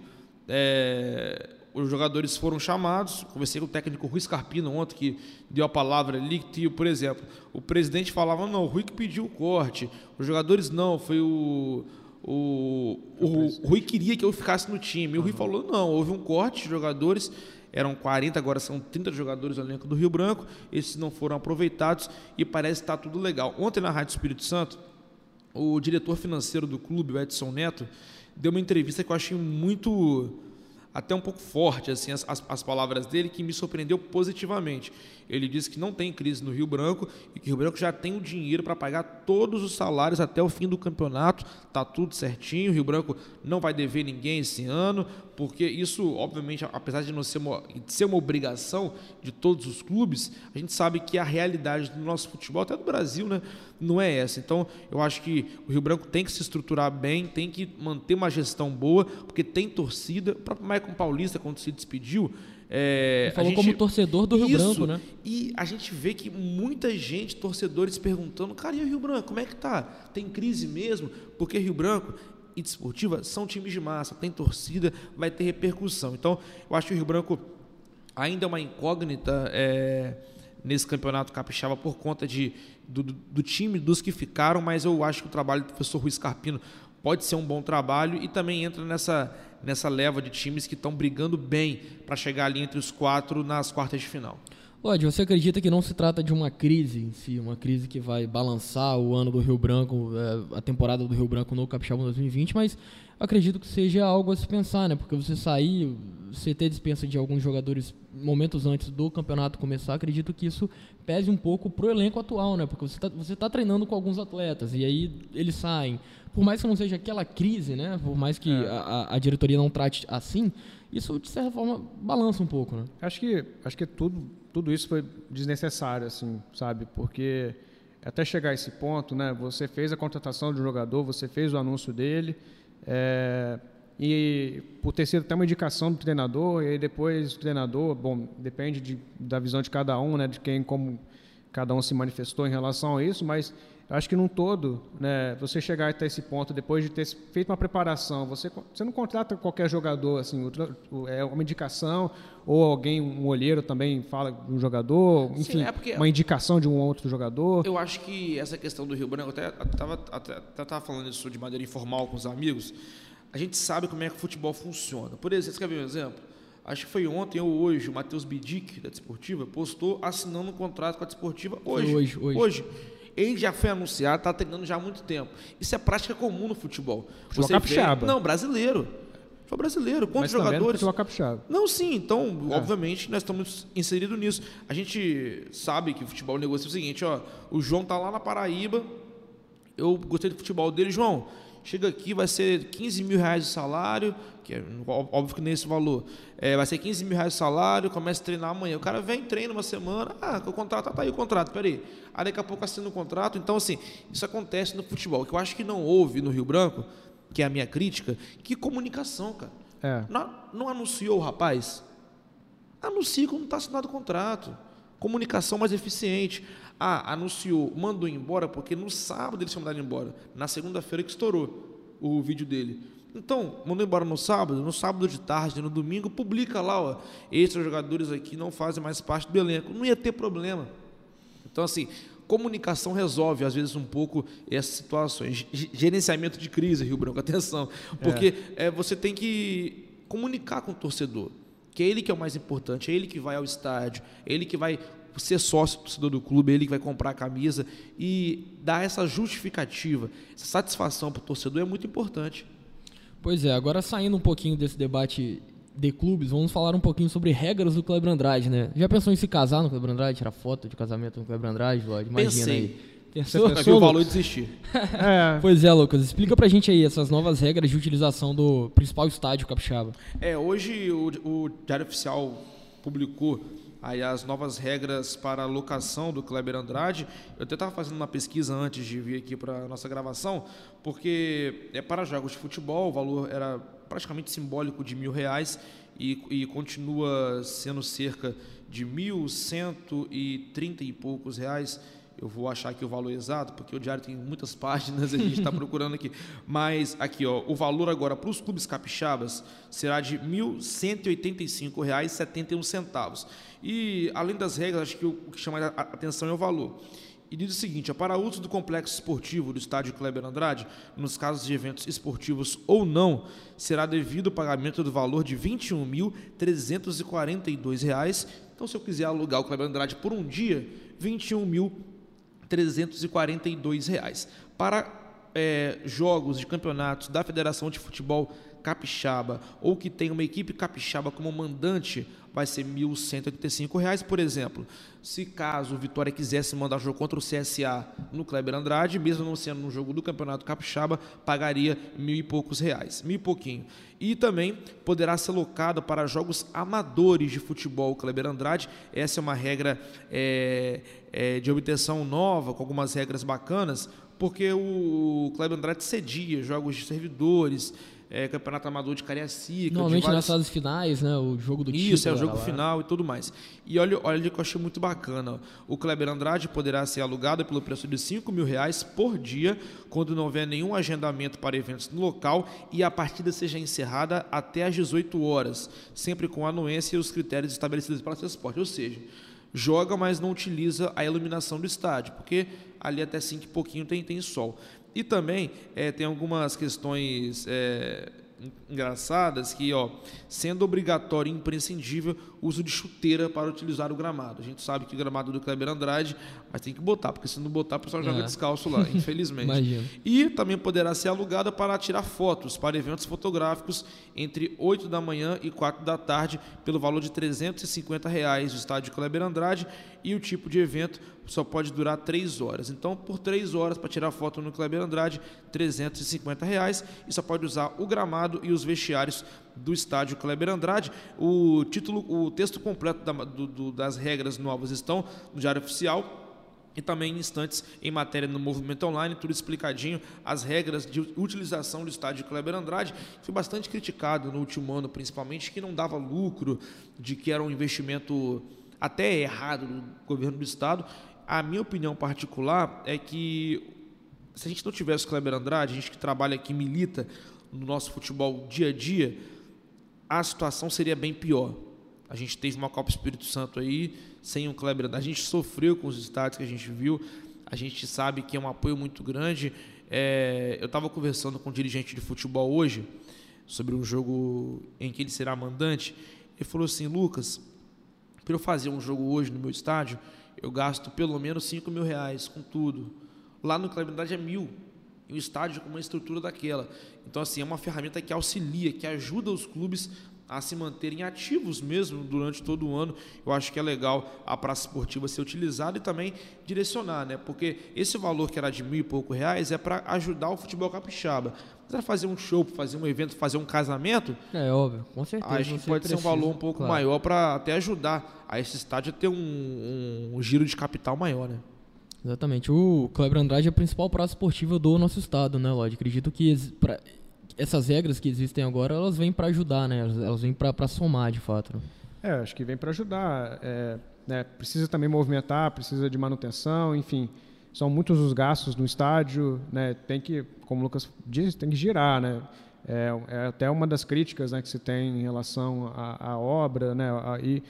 É, os jogadores foram chamados, conversei com o técnico Rui Scarpino ontem, que deu a palavra ali, que, por exemplo, o presidente falava, não, o Rui que pediu o corte, os jogadores não, foi o... O, o, o Rui queria que eu ficasse no time. E o Rui falou: não, houve um corte de jogadores, eram 40, agora são 30 jogadores no elenco do Rio Branco, esses não foram aproveitados e parece estar tudo legal. Ontem na Rádio Espírito Santo, o diretor financeiro do clube, o Edson Neto, deu uma entrevista que eu achei muito até um pouco forte assim as, as, as, palavras dele que me surpreendeu positivamente. Ele disse que não tem crise no Rio Branco e que o Rio Branco já tem o dinheiro para pagar todos os salários até o fim do campeonato. Tá tudo certinho. O Rio Branco não vai dever ninguém esse ano, porque isso, obviamente, apesar de não ser uma, ser uma obrigação de todos os clubes, a gente sabe que a realidade do nosso futebol, até do Brasil, né, não é essa. Então, eu acho que o Rio Branco tem que se estruturar bem, tem que manter uma gestão boa, porque tem torcida. O próprio Maicon Paulista, quando se despediu, é, Ele falou gente, como torcedor do Rio isso, Branco, né? E a gente vê que muita gente, torcedores, perguntando, cara, e o Rio Branco, como é que tá? Tem crise mesmo? Porque Rio Branco e Desportiva são times de massa, tem torcida, vai ter repercussão. Então, eu acho que o Rio Branco ainda é uma incógnita é, nesse campeonato capixaba por conta de, do, do, time, dos que ficaram, mas eu acho que o trabalho do professor Ruiz Carpino pode ser um bom trabalho e também entra nessa nessa leva de times que estão brigando bem para chegar ali entre os quatro nas quartas de final. Lodi, você acredita que não se trata de uma crise em si, uma crise que vai balançar o ano do Rio Branco, é, a temporada do Rio Branco no Capixaba 2020, mas acredito que seja algo a se pensar, né? Porque você sair, você ter dispensa de alguns jogadores momentos antes do campeonato começar, acredito que isso pese um pouco pro elenco atual, né? Porque você está você tá treinando com alguns atletas e aí eles saem. Por mais que não seja aquela crise, né? Por mais que é. a, a diretoria não trate assim, isso de certa forma balança um pouco, né? Acho que acho que tudo tudo isso foi desnecessário, assim, sabe? Porque até chegar a esse ponto, né? Você fez a contratação um jogador, você fez o anúncio dele, é, e por ter sido até uma indicação do treinador, e aí depois o treinador, bom, depende de, da visão de cada um, né? De quem como cada um se manifestou em relação a isso, mas acho que num todo, né, você chegar até esse ponto depois de ter feito uma preparação, você, você não contrata qualquer jogador, assim, é uma indicação ou alguém, um olheiro também fala de um jogador, enfim, Sim, é uma indicação de um outro jogador. Eu acho que essa questão do Rio Branco, até estava até, até falando isso de maneira informal com os amigos, a gente sabe como é que o futebol funciona. Por exemplo, você quer ver um exemplo? Acho que foi ontem ou hoje, o Matheus Bidic, da Desportiva, postou assinando um contrato com a Desportiva hoje. Hoje, hoje. Hoje. Ele já foi anunciado, está treinando já há muito tempo. Isso é prática comum no futebol. Futebol Você capixaba. Vê, não, brasileiro. Futebol brasileiro. Quantos Mas jogadores? Futebol capixaba. Não, sim. Então, é. obviamente, nós estamos inseridos nisso. A gente sabe que o futebol negocia o seguinte, ó. O João tá lá na Paraíba. Eu gostei do futebol dele, João chega aqui, vai ser 15 mil reais de salário, que é óbvio que nesse valor, é, vai ser 15 mil reais de salário, começa a treinar amanhã. O cara vem, treina uma semana, ah, o contrato, tá aí o contrato, peraí. Aí daqui a pouco assina o contrato. Então, assim, isso acontece no futebol. O que eu acho que não houve no Rio Branco, que é a minha crítica, que comunicação, cara. É. Não, não anunciou o rapaz? Anuncia quando está assinado o contrato. Comunicação mais eficiente. Ah, anunciou, mandou embora, porque no sábado eles tinham mandado embora. Na segunda-feira que estourou o vídeo dele. Então, mandou embora no sábado, no sábado de tarde, no domingo, publica lá, ó, esses jogadores aqui não fazem mais parte do elenco. Não ia ter problema. Então, assim, comunicação resolve, às vezes, um pouco essas situações. Gerenciamento de crise, Rio Branco, atenção. Porque é. É, você tem que comunicar com o torcedor, que é ele que é o mais importante, é ele que vai ao estádio, é ele que vai ser sócio torcedor do clube, ele que vai comprar a camisa e dar essa justificativa, essa satisfação para o torcedor é muito importante. Pois é, agora saindo um pouquinho desse debate de clubes, vamos falar um pouquinho sobre regras do Kleber Andrade, né? Já pensou em se casar no Kleber Andrade, tirar foto de casamento no Kleber Andrade, Lodi? Imagina Pensei. aí. Pensou? Você pensou, o valor desistir. é. Pois é, Lucas, explica pra gente aí essas novas regras de utilização do principal estádio capixaba. É, hoje o, o Diário Oficial publicou aí as novas regras para a locação do Kleber Andrade. Eu até estava fazendo uma pesquisa antes de vir aqui para a nossa gravação, porque é para jogos de futebol, o valor era praticamente simbólico de mil reais e, e continua sendo cerca de mil cento e trinta e poucos reais eu vou achar aqui o valor exato, porque o diário tem muitas páginas, a gente está procurando aqui. Mas aqui, ó, o valor agora para os clubes capixabas será de R$ 1.185,71. E além das regras, acho que o que chama a atenção é o valor. E diz o seguinte: para uso do complexo esportivo do estádio Kleber Andrade, nos casos de eventos esportivos ou não, será devido o pagamento do valor de R$ 21.342. Então, se eu quiser alugar o Kleber Andrade por um dia, R$ 21.342. Para é, jogos de campeonatos da Federação de Futebol Capixaba ou que tem uma equipe capixaba como mandante, vai ser R$ 1.185, por exemplo. Se caso o Vitória quisesse mandar jogo contra o CSA no Kleber Andrade, mesmo não sendo um jogo do Campeonato Capixaba, pagaria mil e poucos reais, mil e pouquinho. E também poderá ser locado para jogos amadores de futebol Kleber Andrade. Essa é uma regra é, é, de obtenção nova, com algumas regras bacanas, porque o Kleber Andrade cedia jogos de servidores, é, Campeonato Amador de Cariacica. Normalmente vários... nas fases finais, né? O jogo do Isso, é o jogo final e tudo mais. E olha, olha que eu achei muito bacana. O Kleber Andrade poderá ser alugado pelo preço de 5 mil reais por dia, quando não houver nenhum agendamento para eventos no local e a partida seja encerrada até às 18 horas, sempre com a anuência e os critérios estabelecidos para o esporte. Ou seja, joga, mas não utiliza a iluminação do estádio, porque ali até 5 e pouquinho tem, tem sol. E também é, tem algumas questões é, engraçadas que, ó, sendo obrigatório e imprescindível o uso de chuteira para utilizar o gramado. A gente sabe que o gramado do Kleber Andrade, mas tem que botar, porque se não botar, o pessoal joga é. descalço lá, infelizmente. E também poderá ser alugada para tirar fotos para eventos fotográficos entre 8 da manhã e 4 da tarde, pelo valor de 350 reais do estádio Kleber Andrade, e o tipo de evento só pode durar 3 horas. Então, por 3 horas para tirar foto no Kleber Andrade, 350 reais, e só pode usar o gramado e os vestiários do estádio Kleber Andrade. O título, o texto completo da, do, do, das regras novas estão no Diário Oficial e também instantes em matéria no Movimento Online, tudo explicadinho, as regras de utilização do estádio Kleber Andrade. Foi bastante criticado no último ano, principalmente, que não dava lucro, de que era um investimento até errado do governo do estado. A minha opinião particular é que se a gente não tivesse o Kleber Andrade, a gente que trabalha aqui, milita no nosso futebol dia a dia, a situação seria bem pior. A gente teve uma Copa Espírito Santo aí, sem o Kleber Andrade, a gente sofreu com os estádios que a gente viu, a gente sabe que é um apoio muito grande. É, eu estava conversando com um dirigente de futebol hoje sobre um jogo em que ele será mandante. Ele falou assim: Lucas, para eu fazer um jogo hoje no meu estádio, eu gasto pelo menos 5 mil reais com tudo. Lá no Andrade é mil. E um estádio com uma estrutura daquela. Então, assim, é uma ferramenta que auxilia, que ajuda os clubes a se manterem ativos mesmo durante todo o ano. Eu acho que é legal a praça esportiva ser utilizada e também direcionar, né? Porque esse valor que era de mil e pouco reais é para ajudar o futebol capixaba. Mas fazer um show, fazer um evento, fazer um casamento. É óbvio, com certeza. Acho que pode precisa, ser um valor um pouco claro. maior para até ajudar a esse estádio a ter um, um, um giro de capital maior, né? Exatamente. O Kleber Andrade é a principal praça esportiva do nosso estado, né, Lógico? Acredito que pra, essas regras que existem agora, elas vêm para ajudar, né? Elas, elas vêm para somar, de fato. Né? É, acho que vem para ajudar. É, né, precisa também movimentar, precisa de manutenção, enfim. São muitos os gastos no estádio, né? Tem que, como o Lucas disse, tem que girar, né? É, é até uma das críticas né, que se tem em relação à, à obra, né? A, e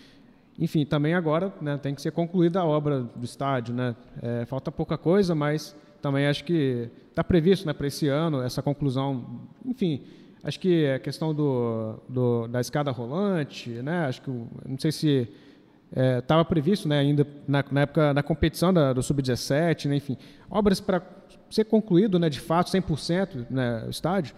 enfim, também agora né, tem que ser concluída a obra do estádio. Né? É, falta pouca coisa, mas também acho que está previsto né, para esse ano essa conclusão. Enfim, acho que a questão do, do, da escada rolante, né? acho que não sei se estava é, previsto né, ainda na, na, época da competição da, do Sub-17, né, enfim, obras para ser concluído né, de fato 100% né, o estádio,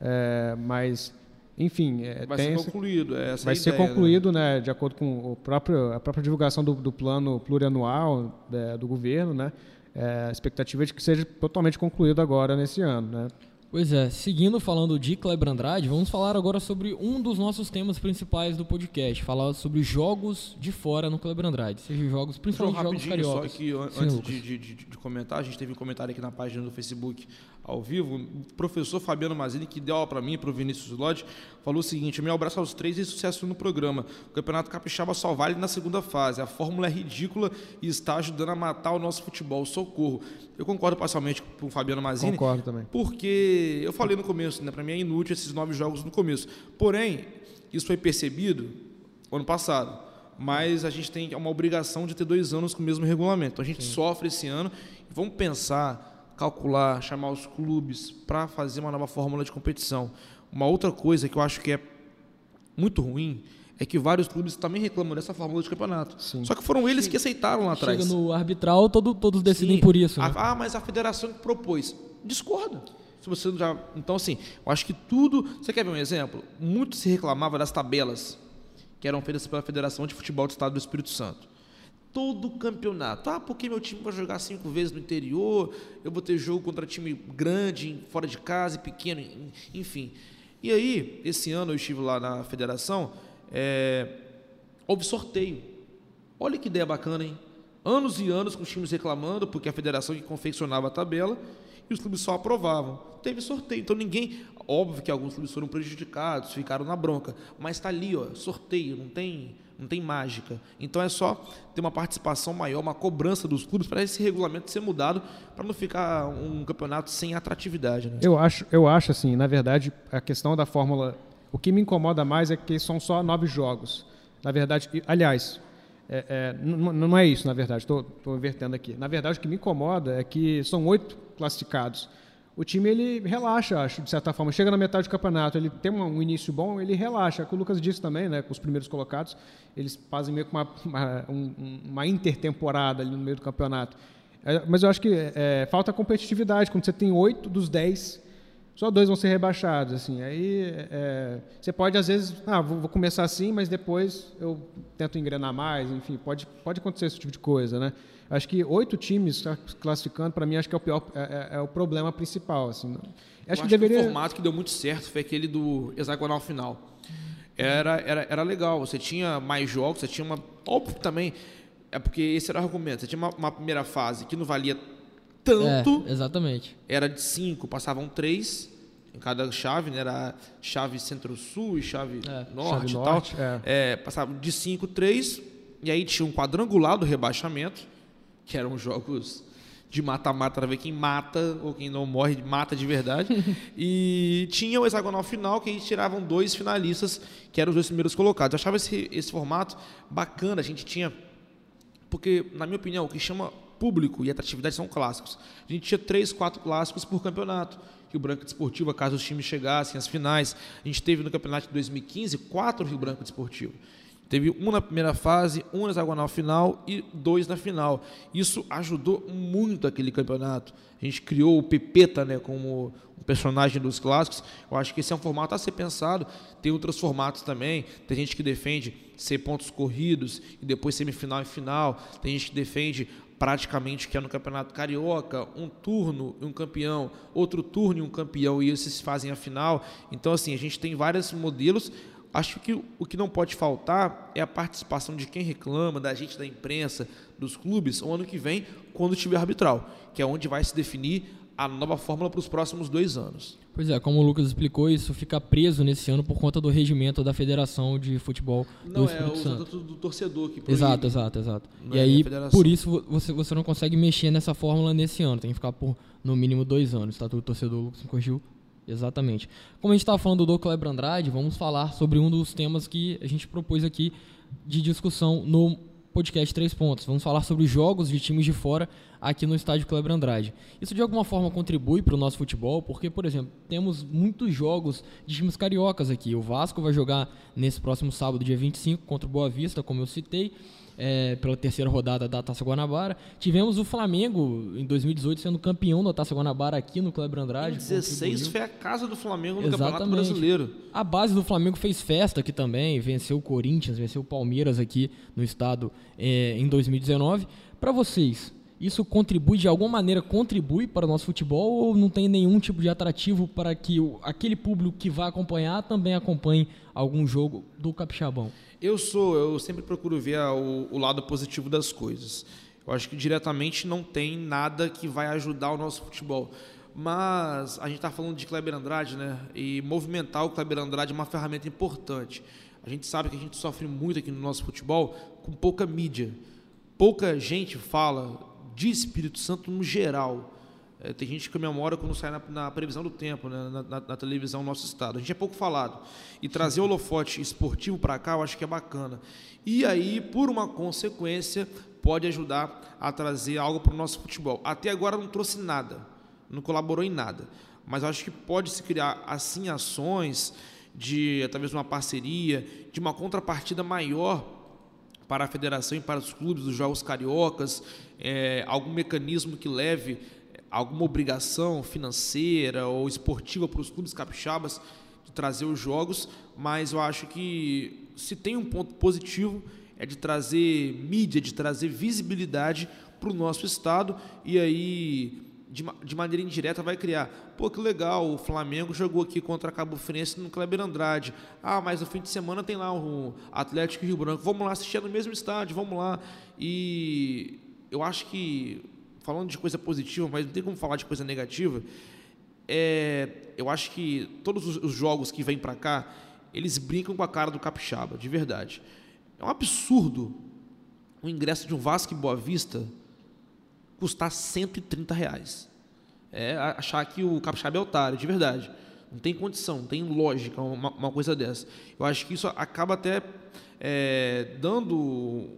é, mas enfim, é, vai ser concluído. É essa vai ser ideia, concluído, né? né? de acordo com o próprio, a própria divulgação do, do plano plurianual é, do governo, né? É, a expectativa é de que seja totalmente concluído agora nesse ano, né? Pois é, seguindo falando de Kleber Andrade, vamos falar agora sobre um dos nossos temas principais do podcast, falar sobre jogos de fora no Kleber Andrade, seja jogos, principalmente jogos cariocas. Só que antes de, de, de, de, comentar, a gente teve um comentário aqui na página do Facebook ao vivo, o professor Fabiano Mazini, que deu aula para mim e para o Vinícius Lodge, falou o seguinte, meu abraço aos três e sucesso no programa. O Campeonato Capixaba só vale na segunda fase, a fórmula é ridícula e está ajudando a matar o nosso futebol, socorro. Eu concordo parcialmente com o Fabiano Mazini. Concordo também. Porque eu falei no começo, né, para mim é inútil esses nove jogos no começo. Porém, isso foi percebido ano passado. Mas a gente tem uma obrigação de ter dois anos com o mesmo regulamento. Então a gente Sim. sofre esse ano. Vamos pensar, calcular, chamar os clubes para fazer uma nova fórmula de competição. Uma outra coisa que eu acho que é muito ruim é que vários clubes também reclamam dessa fórmula de campeonato. Sim. Só que foram eles que aceitaram lá atrás. Chega no arbitral, todo, todos decidem Sim. por isso. Né? Ah, mas a federação que propôs. discorda. Se você já, então assim, eu acho que tudo. Você quer ver um exemplo? Muito se reclamava das tabelas que eram feitas pela Federação de Futebol do Estado do Espírito Santo. Todo campeonato. Ah, porque meu time vai jogar cinco vezes no interior, eu vou ter jogo contra time grande, fora de casa e pequeno, enfim. E aí, esse ano eu estive lá na federação, é, houve sorteio. Olha que ideia bacana, hein? Anos e anos com os times reclamando, porque a federação que confeccionava a tabela e os clubes só aprovavam. Teve sorteio, então ninguém. Óbvio que alguns clubes foram prejudicados, ficaram na bronca, mas está ali, ó, sorteio, não tem, não tem mágica. Então é só ter uma participação maior, uma cobrança dos clubes para esse regulamento ser mudado, para não ficar um campeonato sem atratividade. Né? Eu acho, eu acho assim, na verdade, a questão da fórmula, o que me incomoda mais é que são só nove jogos. Na verdade, aliás, é, é, não, não, é isso, na verdade, estou invertendo aqui. Na verdade, o que me incomoda é que são oito classificados o time ele relaxa, acho, de certa forma. Chega na metade do campeonato, ele tem um início bom, ele relaxa. É o Lucas disse também, né? Com os primeiros colocados, eles fazem meio que uma, uma, uma intertemporada ali no meio do campeonato. É, mas eu acho que é, falta competitividade. Quando você tem oito dos dez, só dois vão ser rebaixados. Assim. Aí é, você pode, às vezes, ah, vou, vou, começar assim, mas depois eu tento engrenar mais. Enfim, pode, pode acontecer esse tipo de coisa, né? Acho que oito times classificando, para mim, acho que é o pior, é, é, é o problema principal. Assim. Acho, que, deveria... que o formato que deu muito certo foi aquele do hexagonal final. Era, era, era legal, você tinha mais jogos, você tinha uma. Óbvio também, é porque esse era o argumento. Você tinha uma, uma primeira fase que não valia tanto. É, exatamente. Era de cinco, passavam três em cada chave, né? Era chave centro-sul e chave é, norte chave e norte, tal. É. É, passava de cinco, três, e aí tinha um quadrangular do rebaixamento que eram jogos de mata-mata para ver quem mata ou quem não morre, mata de verdade. e tinha o hexagonal final, que aí tiravam dois finalistas, que eram os dois primeiros colocados. Eu achava esse, esse formato bacana, a gente tinha. Porque, na minha opinião, o que chama público e atratividade são clássicos. A gente tinha três, quatro clássicos por campeonato. Rio Branco Desportivo, caso os times chegassem às finais. A gente teve no campeonato de 2015 quatro Rio Branco Desportivo. Teve um na primeira fase, um na hexagonal final e dois na final. Isso ajudou muito aquele campeonato. A gente criou o Pepeta né, como um personagem dos clássicos. Eu acho que esse é um formato a ser pensado. Tem outros formatos também. Tem gente que defende ser pontos corridos e depois semifinal e final. Tem gente que defende praticamente que é no Campeonato Carioca, um turno e um campeão, outro turno e um campeão, e esses fazem a final. Então, assim, a gente tem vários modelos. Acho que o que não pode faltar é a participação de quem reclama, da gente da imprensa, dos clubes, o ano que vem, quando tiver arbitral, que é onde vai se definir a nova fórmula para os próximos dois anos. Pois é, como o Lucas explicou, isso fica preso nesse ano por conta do regimento da Federação de Futebol não, do Espírito é, Santo. do, do torcedor que proíbe, Exato, exato, exato. E é aí, por isso, você, você não consegue mexer nessa fórmula nesse ano. Tem que ficar por, no mínimo, dois anos. Estatuto do torcedor, o Lucas me corrigiu Exatamente. Como a gente estava falando do Kleber Andrade, vamos falar sobre um dos temas que a gente propôs aqui de discussão no podcast Três Pontos. Vamos falar sobre jogos de times de fora aqui no estádio Kleber Andrade. Isso de alguma forma contribui para o nosso futebol, porque, por exemplo, temos muitos jogos de times cariocas aqui. O Vasco vai jogar nesse próximo sábado, dia 25, contra o Boa Vista, como eu citei é, pela terceira rodada da Taça Guanabara. Tivemos o Flamengo em 2018 sendo campeão da Taça Guanabara aqui no Kleber Andrade. Em 16 foi a casa do Flamengo no Exatamente. Campeonato Brasileiro. A base do Flamengo fez festa aqui também, venceu o Corinthians, venceu o Palmeiras aqui no estado é, em 2019. Para vocês, isso contribui de alguma maneira contribui para o nosso futebol ou não tem nenhum tipo de atrativo para que o, aquele público que vai acompanhar também acompanhe algum jogo do Capixabão? Eu sou, eu sempre procuro ver o, o, lado positivo das coisas. Eu acho que diretamente não tem nada que vai ajudar o nosso futebol. Mas a gente está falando de Kleber Andrade, né? E movimentar o Kleber Andrade é uma ferramenta importante. A gente sabe que a gente sofre muito aqui no nosso futebol com pouca mídia. Pouca gente fala de Espírito Santo no geral. É, tem gente que comemora quando sai na, na previsão do tempo, né, na, na, na, televisão do nosso estado. A gente é pouco falado. E trazer o holofote esportivo para cá eu acho que é bacana. E aí, por uma consequência, pode ajudar a trazer algo para o nosso futebol. Até agora não trouxe nada, não colaborou em nada. Mas eu acho que pode se criar assim ações de talvez uma parceria, de uma contrapartida maior para a federação e para os clubes dos jogos cariocas, é, algum mecanismo que leve alguma obrigação financeira ou esportiva para os clubes capixabas de trazer os jogos, mas eu acho que se tem um ponto positivo é de trazer mídia, de trazer visibilidade para o nosso estado e aí de, de, maneira indireta vai criar. Pô, que legal, o Flamengo jogou aqui contra a Cabo Frense no Kleber Andrade. Ah, mas no fim de semana tem lá o Atlético Rio Branco. Vamos lá assistir no mesmo estádio, vamos lá. E eu acho que, falando de coisa positiva, mas não tem como falar de coisa negativa, é, eu acho que todos os, os jogos que vêm para cá, eles brincam com a cara do capixaba, de verdade. É um absurdo o ingresso de um Vasco e Boa Vista custar 130 reais. É achar que o capixaba é otário, de verdade. Não tem condição, não tem lógica uma, uma coisa dessa. Eu acho que isso acaba até é, dando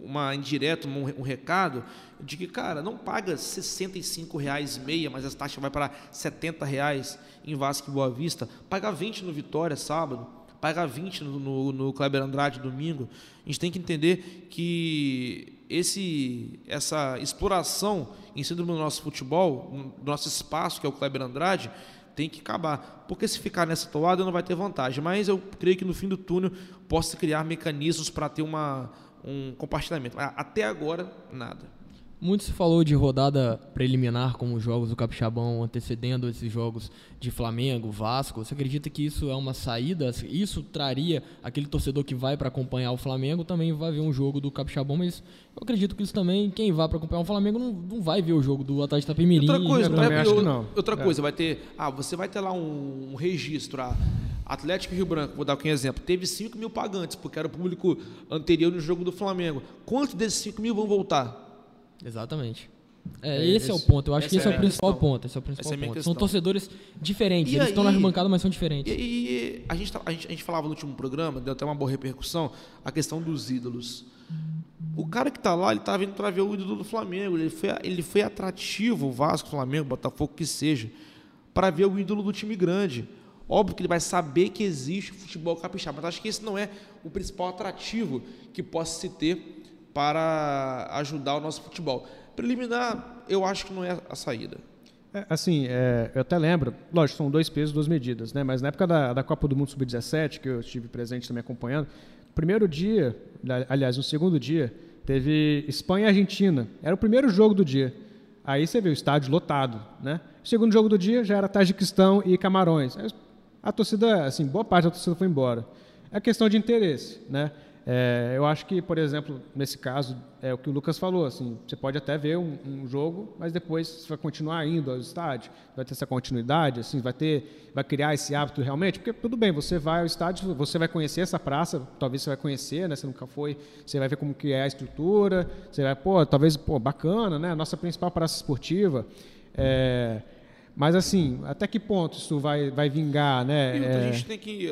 uma indireta, um, um, recado de que, cara, não paga 65 reais e meia, mas a taxa vai para 70 reais em Vasco e Boa Vista. Paga 20 no Vitória sábado, paga 20 no, no, no Kleber Andrade domingo. A gente tem que entender que esse, essa exploração em cima do nosso futebol, do nosso espaço, que é o Kleber Andrade, tem que acabar. Porque se ficar nessa toada não vai ter vantagem. Mas eu creio que no fim do túnel possa criar mecanismos para ter uma, um compartilhamento. Até agora, nada. Muito se falou de rodada preliminar, como os jogos do Capixabão antecedendo esses jogos de Flamengo, Vasco. Você acredita que isso é uma saída? Isso traria aquele torcedor que vai para acompanhar o Flamengo também vai ver um jogo do Capixabão, mas eu acredito que isso também, quem vai para acompanhar o Flamengo não, não vai ver o jogo do Atlético Tapimirim. Outra coisa, vai, né? eu, não. outra é. coisa, vai ter, ah, você vai ter lá um, um registro, ah, Atlético Rio Branco, vou dar aqui um exemplo, teve 5 mil pagantes, porque era o público anterior no jogo do Flamengo. Quantos desses 5 mil vão voltar? Exatamente. É, é, esse, esse, é o ponto. Eu acho que esse é, é, o principal questão. ponto. Esse é o principal é ponto. São torcedores diferentes. E Eles aí, estão na arquibancada, mas são diferentes. E, e a, gente, tá, a, gente, a gente falava no último programa, deu até uma boa repercussão, a questão dos ídolos. O cara que está lá, ele está vindo para ver o ídolo do Flamengo. Ele foi, ele foi atrativo, o Vasco, Flamengo, Botafogo, que seja, para ver o ídolo do time grande. Óbvio que ele vai saber que existe o futebol capixaba, mas acho que esse não é o principal atrativo que possa se ter para ajudar o nosso futebol. Preliminar, eu acho que não é a saída. É, assim, é, eu até lembro, lógico, são dois pesos, duas medidas, né? mas na época da, da Copa do Mundo Sub-17, que eu estive presente também acompanhando, primeiro dia, aliás, no segundo dia, teve Espanha e Argentina. Era o primeiro jogo do dia. Aí você vê o estádio lotado, né? O segundo jogo do dia já era Tajiquistão e Camarões. A torcida, assim, boa parte da torcida foi embora. É questão de interesse, né? É, eu acho que, por exemplo, nesse caso, é o que o Lucas falou, assim, você pode até ver um, um, jogo, mas depois você vai continuar indo ao estádio, vai ter essa continuidade, assim, vai ter, vai criar esse hábito realmente, porque tudo bem, você vai ao estádio, você vai conhecer essa praça, talvez você vai conhecer, né, você nunca foi, você vai ver como que é a estrutura, você vai, pô, talvez, pô, bacana, né, a nossa principal praça esportiva, é, mas assim, até que ponto isso vai, vai vingar, né? E a gente tem que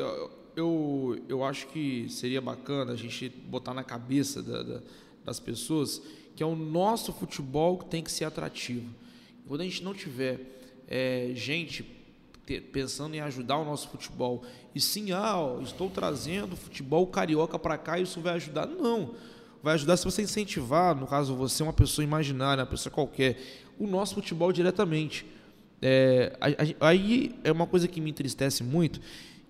eu, eu acho que seria bacana a gente botar na cabeça da, da, das pessoas que é o nosso futebol que tem que ser atrativo. Quando a gente não tiver é, gente pensando em ajudar o nosso futebol, e sim, ah, ó, estou trazendo futebol carioca para cá e isso vai ajudar. Não. Vai ajudar se você incentivar, no caso você é uma pessoa imaginária, uma pessoa qualquer, o nosso futebol diretamente. É, aí é uma coisa que me entristece muito,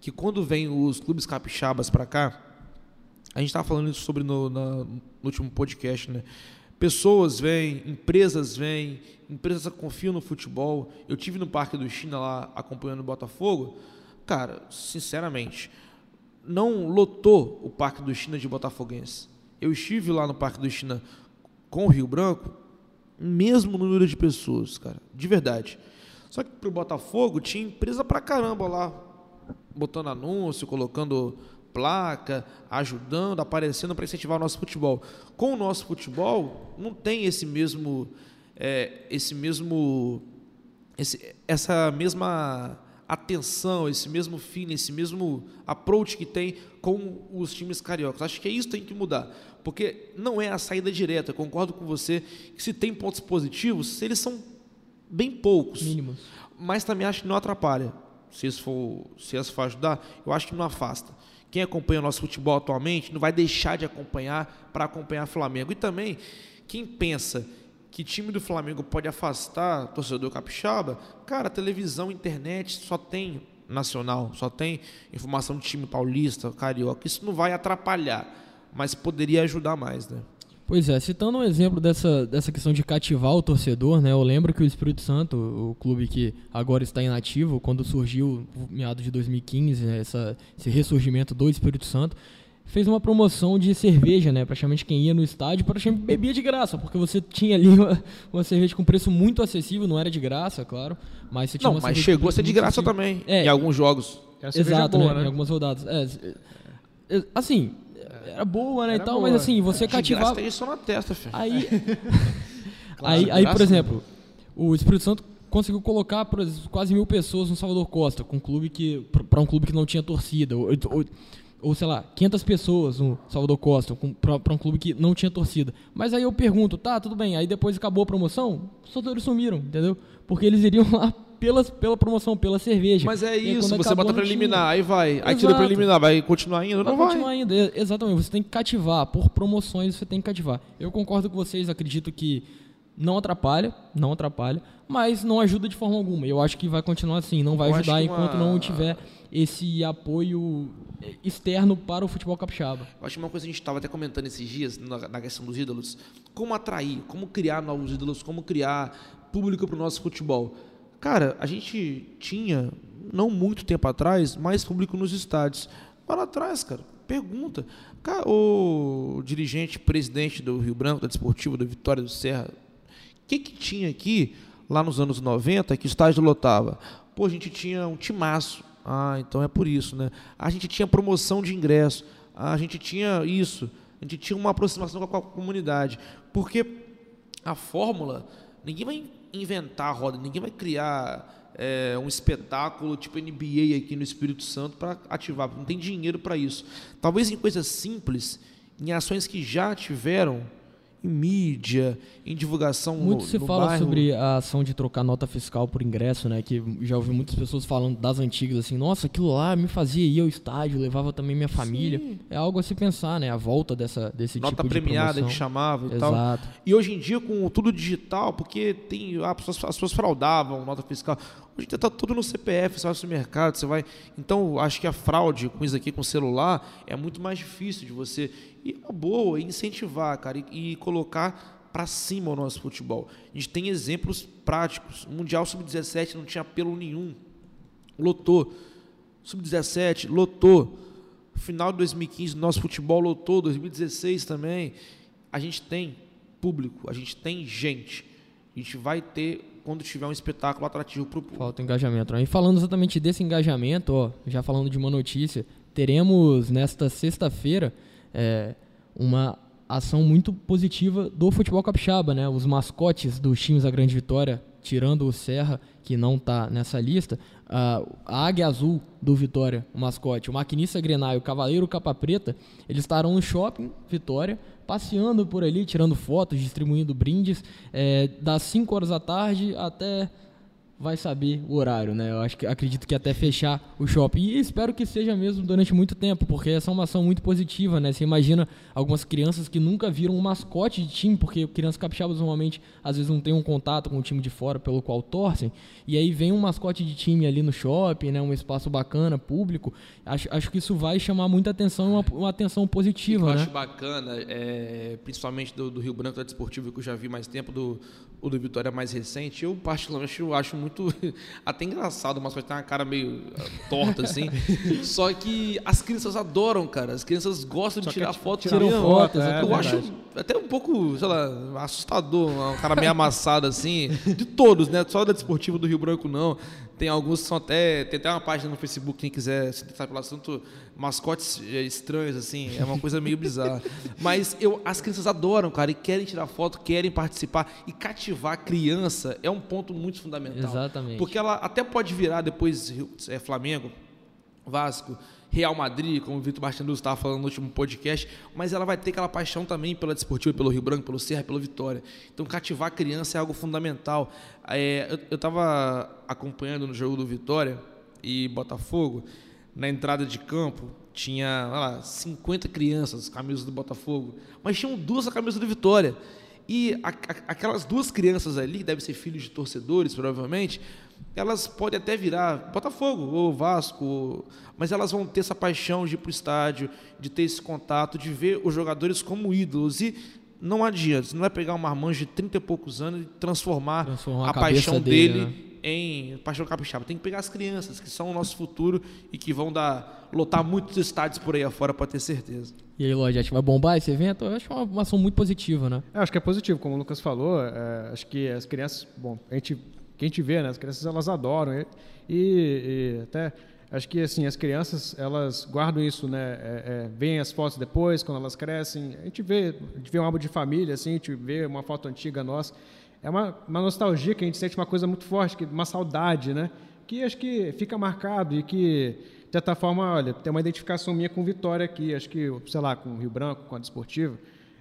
que quando vem os clubes capixabas para cá, a gente estava falando isso sobre no, na, no último podcast, né? Pessoas vêm, empresas vêm, empresas confiam no futebol. Eu tive no Parque do China lá acompanhando o Botafogo. Cara, sinceramente, não lotou o Parque do China de Botafoguense. Eu estive lá no Parque do China com o Rio Branco, mesmo número de pessoas, cara, de verdade. Só que pro Botafogo tinha empresa pra caramba lá, botando anúncio, colocando placa, ajudando, aparecendo para incentivar o nosso futebol. Com o nosso futebol, não tem esse mesmo, é, esse mesmo, esse, essa mesma atenção, esse mesmo feeling, esse mesmo approach que tem com os times cariocas. Acho que é isso que tem que mudar, porque não é a saída direta. Eu concordo com você que se tem pontos positivos, eles são bem poucos, mínimos, mas também acho que não atrapalha se isso for, se isso for ajudar, eu acho que não afasta. Quem acompanha o nosso futebol atualmente não vai deixar de acompanhar para acompanhar Flamengo. E também, quem pensa que time do Flamengo pode afastar torcedor capixaba, cara, televisão, internet só tem nacional, só tem informação de time paulista, carioca. Isso não vai atrapalhar, mas poderia ajudar mais, né? Pois é, citando um exemplo dessa, dessa questão de cativar o torcedor, né? Eu lembro que o Espírito Santo, o clube que agora está inativo, quando surgiu, meados de 2015, né, essa, esse ressurgimento do Espírito Santo, fez uma promoção de cerveja, né? Praticamente quem ia no estádio praticamente bebia de graça, porque você tinha ali uma, uma, cerveja com preço muito acessível, não era de graça, claro, mas você tinha Não, mas chegou a ser de graça acessível. também, é, em alguns jogos. Exato, boa, né? né? Em algumas rodadas. É, é, assim, era boa, né, era e tal, boa. mas assim, você é, cativava... tem isso na testa, filho. Aí, claro, aí, aí, por exemplo, o Espírito Santo conseguiu colocar quase mil pessoas no Salvador Costa, com um clube que para um clube que não tinha torcida, ou, ou, ou, sei lá, 500 pessoas no Salvador Costa, para um clube que não tinha torcida. Mas aí eu pergunto, tá, tudo bem, aí depois acabou a promoção, os torcedores sumiram, entendeu? Porque eles iriam lá pela, pela promoção, pela cerveja. Mas é isso, você bota pra eliminar, aí vai. Exato. Aí tira pra eliminar, vai continuar indo? Vai não vai. continuar indo, exatamente. Você tem que cativar. Por promoções você tem que cativar. Eu concordo com vocês, acredito que não atrapalha, não atrapalha, mas não ajuda de forma alguma. Eu acho que vai continuar assim, não vai ajudar enquanto uma... não tiver esse apoio externo para o futebol capixaba. Eu acho que uma coisa que a gente estava até comentando esses dias na questão dos ídolos, como atrair, como criar novos ídolos, como criar público para o nosso futebol. Cara, a gente tinha, não muito tempo atrás, mais público nos estádios. Vai lá atrás, cara, pergunta. O dirigente, presidente do Rio Branco, da Desportiva, da Vitória do Serra, o que, que tinha aqui, lá nos anos 90, que o estádio lotava? Pô, a gente tinha um timaço. Ah, então é por isso, né? A gente tinha promoção de ingresso. Ah, a gente tinha isso. A gente tinha uma aproximação com a comunidade. Porque a fórmula, ninguém vai inventar a roda, ninguém vai criar é, um espetáculo tipo NBA aqui no Espírito Santo para ativar, não tem dinheiro para isso. Talvez em coisas simples, em ações que já tiveram em mídia, em divulgação Muito no, se no fala bairro. sobre a ação de trocar nota fiscal por ingresso, né? Que já ouvi muitas pessoas falando das antigas assim, nossa, aquilo lá me fazia ir ao estádio, levava também minha família. Sim. É algo a se pensar, né? A volta dessa, desse nota tipo de Nota premiada que chamava e Exato. tal. E hoje em dia, com tudo digital, porque tem, ah, as, pessoas, as pessoas fraudavam nota fiscal. Hoje em dia está tudo no CPF, você vai no supermercado, você vai. Então, acho que a fraude com isso aqui, com o celular, é muito mais difícil de você. E uma boa, incentivar, cara, e, e colocar para cima o nosso futebol. A gente tem exemplos práticos. O Mundial Sub-17 não tinha apelo nenhum. Lotou. Sub-17 lotou. Final de 2015, nosso futebol lotou. 2016 também. A gente tem público, a gente tem gente. A gente vai ter quando tiver um espetáculo atrativo para o público. Falta engajamento. Né? E falando exatamente desse engajamento, ó, já falando de uma notícia, teremos nesta sexta-feira é, uma ação muito positiva do futebol capixaba, né? Os mascotes dos times da Grande Vitória, tirando o Serra, que não está nessa lista, a Águia Azul do Vitória, o mascote, o Maquinista Grenário, o Cavaleiro Capa Preta, eles estarão no shopping Vitória, passeando por ali, tirando fotos, distribuindo brindes, é, das 5 horas da tarde até vai saber o horário, né? Eu acho que acredito que até fechar o shopping. E espero que seja mesmo durante muito tempo, porque essa é uma ação muito positiva, né? Você imagina algumas crianças que nunca viram um mascote de time, porque crianças capixabas normalmente às vezes não têm um contato com o time de fora pelo qual torcem, e aí vem um mascote de time ali no shopping, né? Um espaço bacana, público. Acho, acho que isso vai chamar muita atenção, uma, uma atenção positiva, eu né? Acho bacana, é, principalmente do, do, Rio Branco da Desportivo, que eu já vi mais tempo, do, do Vitória mais recente, eu particularmente eu acho muito até engraçado, mas tem uma cara meio ah, torta assim. Só que as crianças adoram, cara. As crianças gostam Só de tirar foto. Tiram fotos, é, Eu acho até um pouco, sei lá, assustador, um cara meio amassado assim, de todos, né? Só da Desportiva do Rio Branco não. Tem alguns que são até. Tem até uma página no Facebook, quem quiser se interessar pelo assunto, mascotes eh, estranhos, assim, é uma coisa meio bizarra. Mas eu, as crianças adoram, cara, e querem tirar foto, querem participar. E cativar a criança é um ponto muito fundamental. Exatamente. Porque ela até pode virar depois é, Flamengo, Vasco, Real Madrid, como o Vitor Martins estava falando no último podcast, mas ela vai ter aquela paixão também pela Desportiva, pelo Rio Branco, pelo Serra, pela Vitória. Então, cativar a criança é algo fundamental. É, eu estava acompanhando no jogo do Vitória e Botafogo, na entrada de campo, tinha lá, 50 crianças, camisas do Botafogo, mas tinham duas camisas do Vitória. E a, a, aquelas duas crianças ali, devem ser filhos de torcedores, provavelmente, elas podem até virar Botafogo ou Vasco, mas elas vão ter essa paixão de ir para o estádio, de ter esse contato, de ver os jogadores como ídolos. E não adianta, você não vai pegar um marmanjo de 30 e poucos anos e transformar, transformar a, a paixão dele, dele né? em paixão capixaba. Tem que pegar as crianças, que são o nosso futuro e que vão dar lotar muitos estádios por aí afora, para ter certeza. E aí, Lodge, acho que vai bombar esse evento? Eu acho uma, uma ação muito positiva, né? Eu acho que é positivo, como o Lucas falou. É, acho que as crianças, bom, a gente, quem a gente vê, né? As crianças elas adoram e, e, e até acho que assim as crianças elas guardam isso, né? É, é, veem as fotos depois quando elas crescem. A gente vê, a gente vê um álbum de família, assim, a gente vê uma foto antiga nossa é uma, uma nostalgia que a gente sente uma coisa muito forte, que uma saudade, né? Que acho que fica marcado e que, de certa forma, olha, tem uma identificação minha com Vitória aqui, acho que, sei lá, com o Rio Branco, com a Desportiva.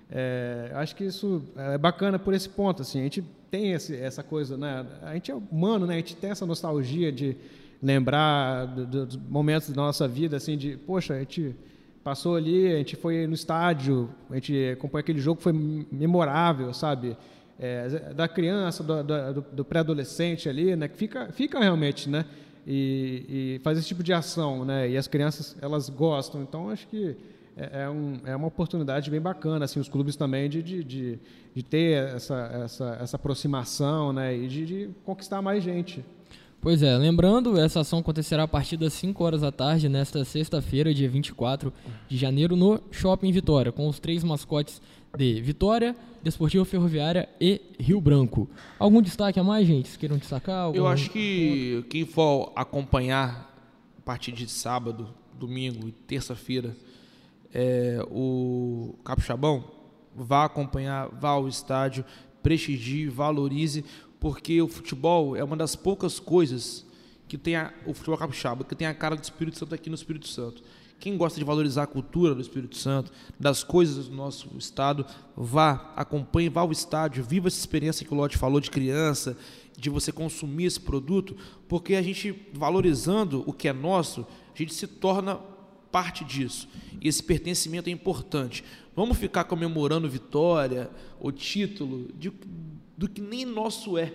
É, acho que isso é bacana por esse ponto, assim, a gente tem esse, essa coisa, né? A gente é humano, né? A gente tem essa nostalgia de lembrar dos momentos da nossa vida, assim, de, poxa, a gente passou ali, a gente foi no estádio, a gente acompanhou aquele jogo, foi memorável, sabe? é, da criança, do, do, do pré-adolescente ali, né, que fica, fica realmente, né, e, e faz esse tipo de ação, né, e as crianças elas gostam, então acho que é, é, um, é uma oportunidade bem bacana, assim, os clubes também de, de, de, de ter essa, essa, essa aproximação, né, e de, de conquistar mais gente. Pois é, lembrando, essa ação acontecerá a partir das 5 horas da tarde, nesta sexta-feira, dia 24 de janeiro, no Shopping Vitória, com os três mascotes de Vitória, Desportiva Ferroviária e Rio Branco. Algum destaque a mais, gente? Vocês queiram destacar? Algum... Eu acho que quem for acompanhar a partir de sábado, domingo e terça-feira é, o Capixabão, vá acompanhar, vá ao estádio, prestigie, valorize, porque o futebol é uma das poucas coisas que tem a, o futebol capixaba, que tem a cara do Espírito Santo aqui no Espírito Santo. Quem gosta de valorizar a cultura do Espírito Santo, das coisas do nosso estado, vá, acompanhe, vá ao estádio, viva essa experiência que o Lote falou de criança, de você consumir esse produto, porque a gente valorizando o que é nosso, a gente se torna parte disso. E esse pertencimento é importante. Vamos ficar comemorando vitória, o título, de, do que nem nosso é.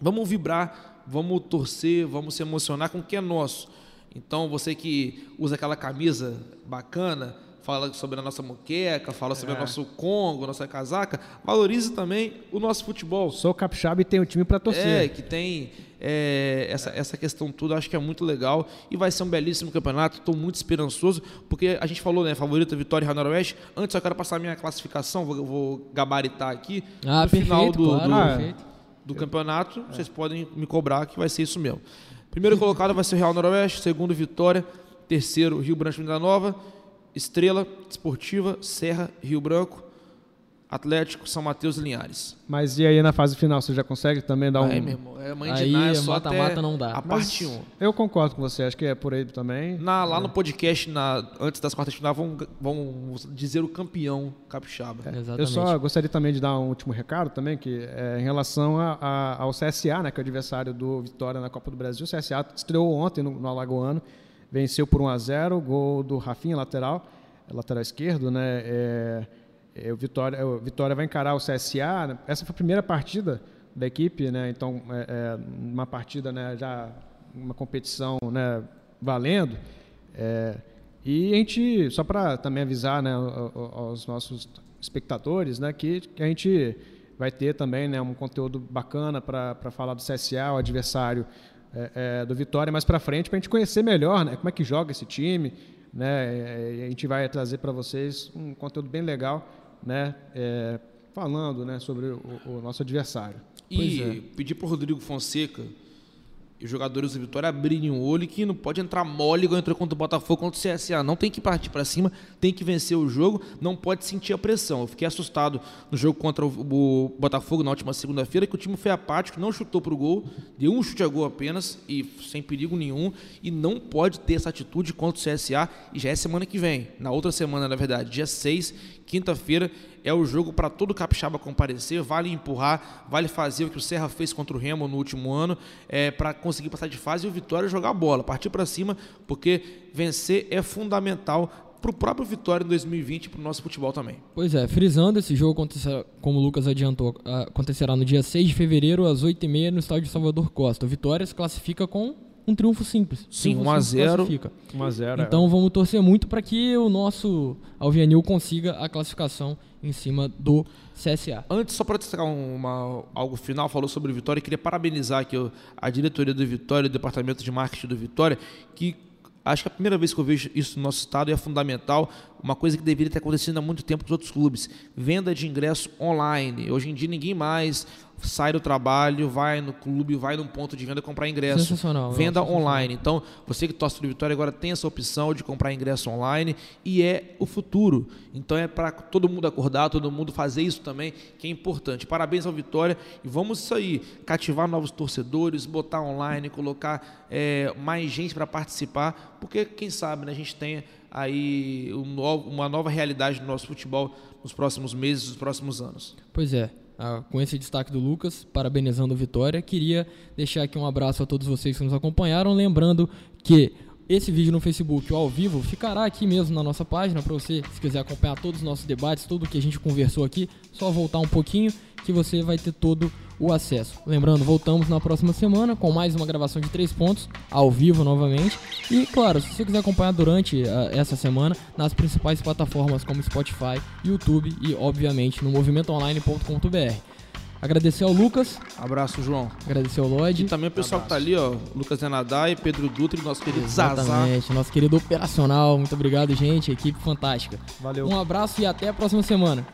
Vamos vibrar, vamos torcer, vamos se emocionar com o que é nosso. Então, você que usa aquela camisa bacana, fala sobre a nossa moqueca, fala sobre é. o nosso Congo, nossa casaca, valorize também o nosso futebol. Sou capixaba e tenho um time para torcer. É, que tem é, essa, essa questão toda, acho que é muito legal e vai ser um belíssimo campeonato, estou muito esperançoso, porque a gente falou, né, favorita Vitória e Noroeste, antes eu quero passar a minha classificação, vou, vou gabaritar aqui, ah, no perfeito, final do, claro, do, ah, do campeonato, é. vocês podem me cobrar que vai ser isso mesmo. Primeiro colocado vai ser o Real Noroeste, segundo Vitória, terceiro Rio Branco Vila Nova, Estrela, Esportiva, Serra, Rio Branco, Atlético, São Mateus e Linhares. Mas e aí na fase final, você já consegue também dar um... Aí, meu irmão, é mãe de aí, é só mata-mata não dá. A parte 1. Eu concordo com você, acho que é por aí também. Na, lá é. no podcast, na, antes das quartas de final, vão, vão dizer o campeão capixaba. É, eu só gostaria também de dar um último recado também, que é em relação a, a, ao CSA, né, que é o adversário do Vitória na Copa do Brasil. O CSA estreou ontem no, no Alagoano, venceu por 1 a 0 gol do Rafinha, lateral, lateral esquerdo, né, é, é, o Vitória, o Vitória vai encarar o CSA. Né? Essa foi a primeira partida da equipe, né? Então, é, é, uma partida, né? Já uma competição, né? Valendo. É, e a gente, só para também avisar, né? Aos nossos espectadores, né? Que, que a gente vai ter também, né? Um conteúdo bacana para falar do CSA, o adversário é, é, do Vitória mais para frente, para a gente conhecer melhor, né? Como é que joga esse time, né? a gente vai trazer para vocês um conteúdo bem legal né, é, falando né, sobre o, o nosso adversário. E é. pedir para o Rodrigo Fonseca os jogadores do Vitória abrirem o olho que não pode entrar mole igual entrou contra o Botafogo, contra o CSA. Não tem que partir para cima, tem que vencer o jogo, não pode sentir a pressão. Eu fiquei assustado no jogo contra o, Botafogo na última segunda-feira, que o time foi apático, não chutou para o gol, deu um chute a gol apenas e sem perigo nenhum, e não pode ter essa atitude contra o CSA, e já é semana que vem, na outra semana, na verdade, dia 6, quinta-feira, é o jogo para todo capixaba comparecer, vale empurrar, vale fazer o que o Serra fez contra o Remo no último ano, é, para conseguir passar de fase e o Vitória jogar bola, partir para cima, porque vencer é fundamental para o próprio Vitória em 2020 e para o nosso futebol também. Pois é, frisando, esse jogo como o Lucas adiantou, acontecerá no dia 6 de fevereiro, às 8h30, no estádio Salvador Costa. O Vitória se classifica com um triunfo simples. Sim, 1x0. 1x0. Então é. vamos torcer muito para que o nosso Alvianil consiga a classificação em cima do CSA. Antes, só para destacar uma, algo final, falou sobre o Vitória, queria parabenizar aqui a diretoria do Vitória, o departamento de marketing do Vitória, que Acho que é a primeira vez que eu vejo isso no nosso estado e é fundamental, uma coisa que deveria ter acontecido há muito tempo nos outros clubes. Venda de ingresso online. Hoje em dia ninguém mais sai do trabalho, vai no clube, vai num ponto de venda comprar ingresso. Sensacional. Venda online. Então, você que torce para Vitória agora tem essa opção de comprar ingresso online e é o futuro. Então é para todo mundo acordar, todo mundo fazer isso também, que é importante. Parabéns ao Vitória e vamos isso aí, cativar novos torcedores, botar online, colocar é, mais gente para participar, porque quem sabe né, a gente tenha aí um novo, uma nova realidade do nosso futebol nos próximos meses, nos próximos anos. Pois é. Ah, com esse destaque do Lucas, parabenizando a vitória. Queria deixar aqui um abraço a todos vocês que nos acompanharam, lembrando que esse vídeo no Facebook ao vivo ficará aqui mesmo na nossa página para você, se quiser acompanhar todos os nossos debates, tudo que a gente conversou aqui, só voltar um pouquinho que você vai ter todo o acesso. Lembrando, voltamos na próxima semana com mais uma gravação de três pontos, ao vivo novamente. E claro, se você quiser acompanhar durante uh, essa semana, nas principais plataformas como Spotify, YouTube e, obviamente, no movimentoonline.com.br. Agradecer ao Lucas. Abraço, João. Agradecer ao Lloyd. E também o pessoal Abraço. que tá ali, ó. Lucas Denadai, Pedro Dutra e nosso querido Exatamente, Zazá. nosso querido operacional. Muito obrigado, gente. Equipe fantástica. Valeu. Um abraço e até a próxima semana.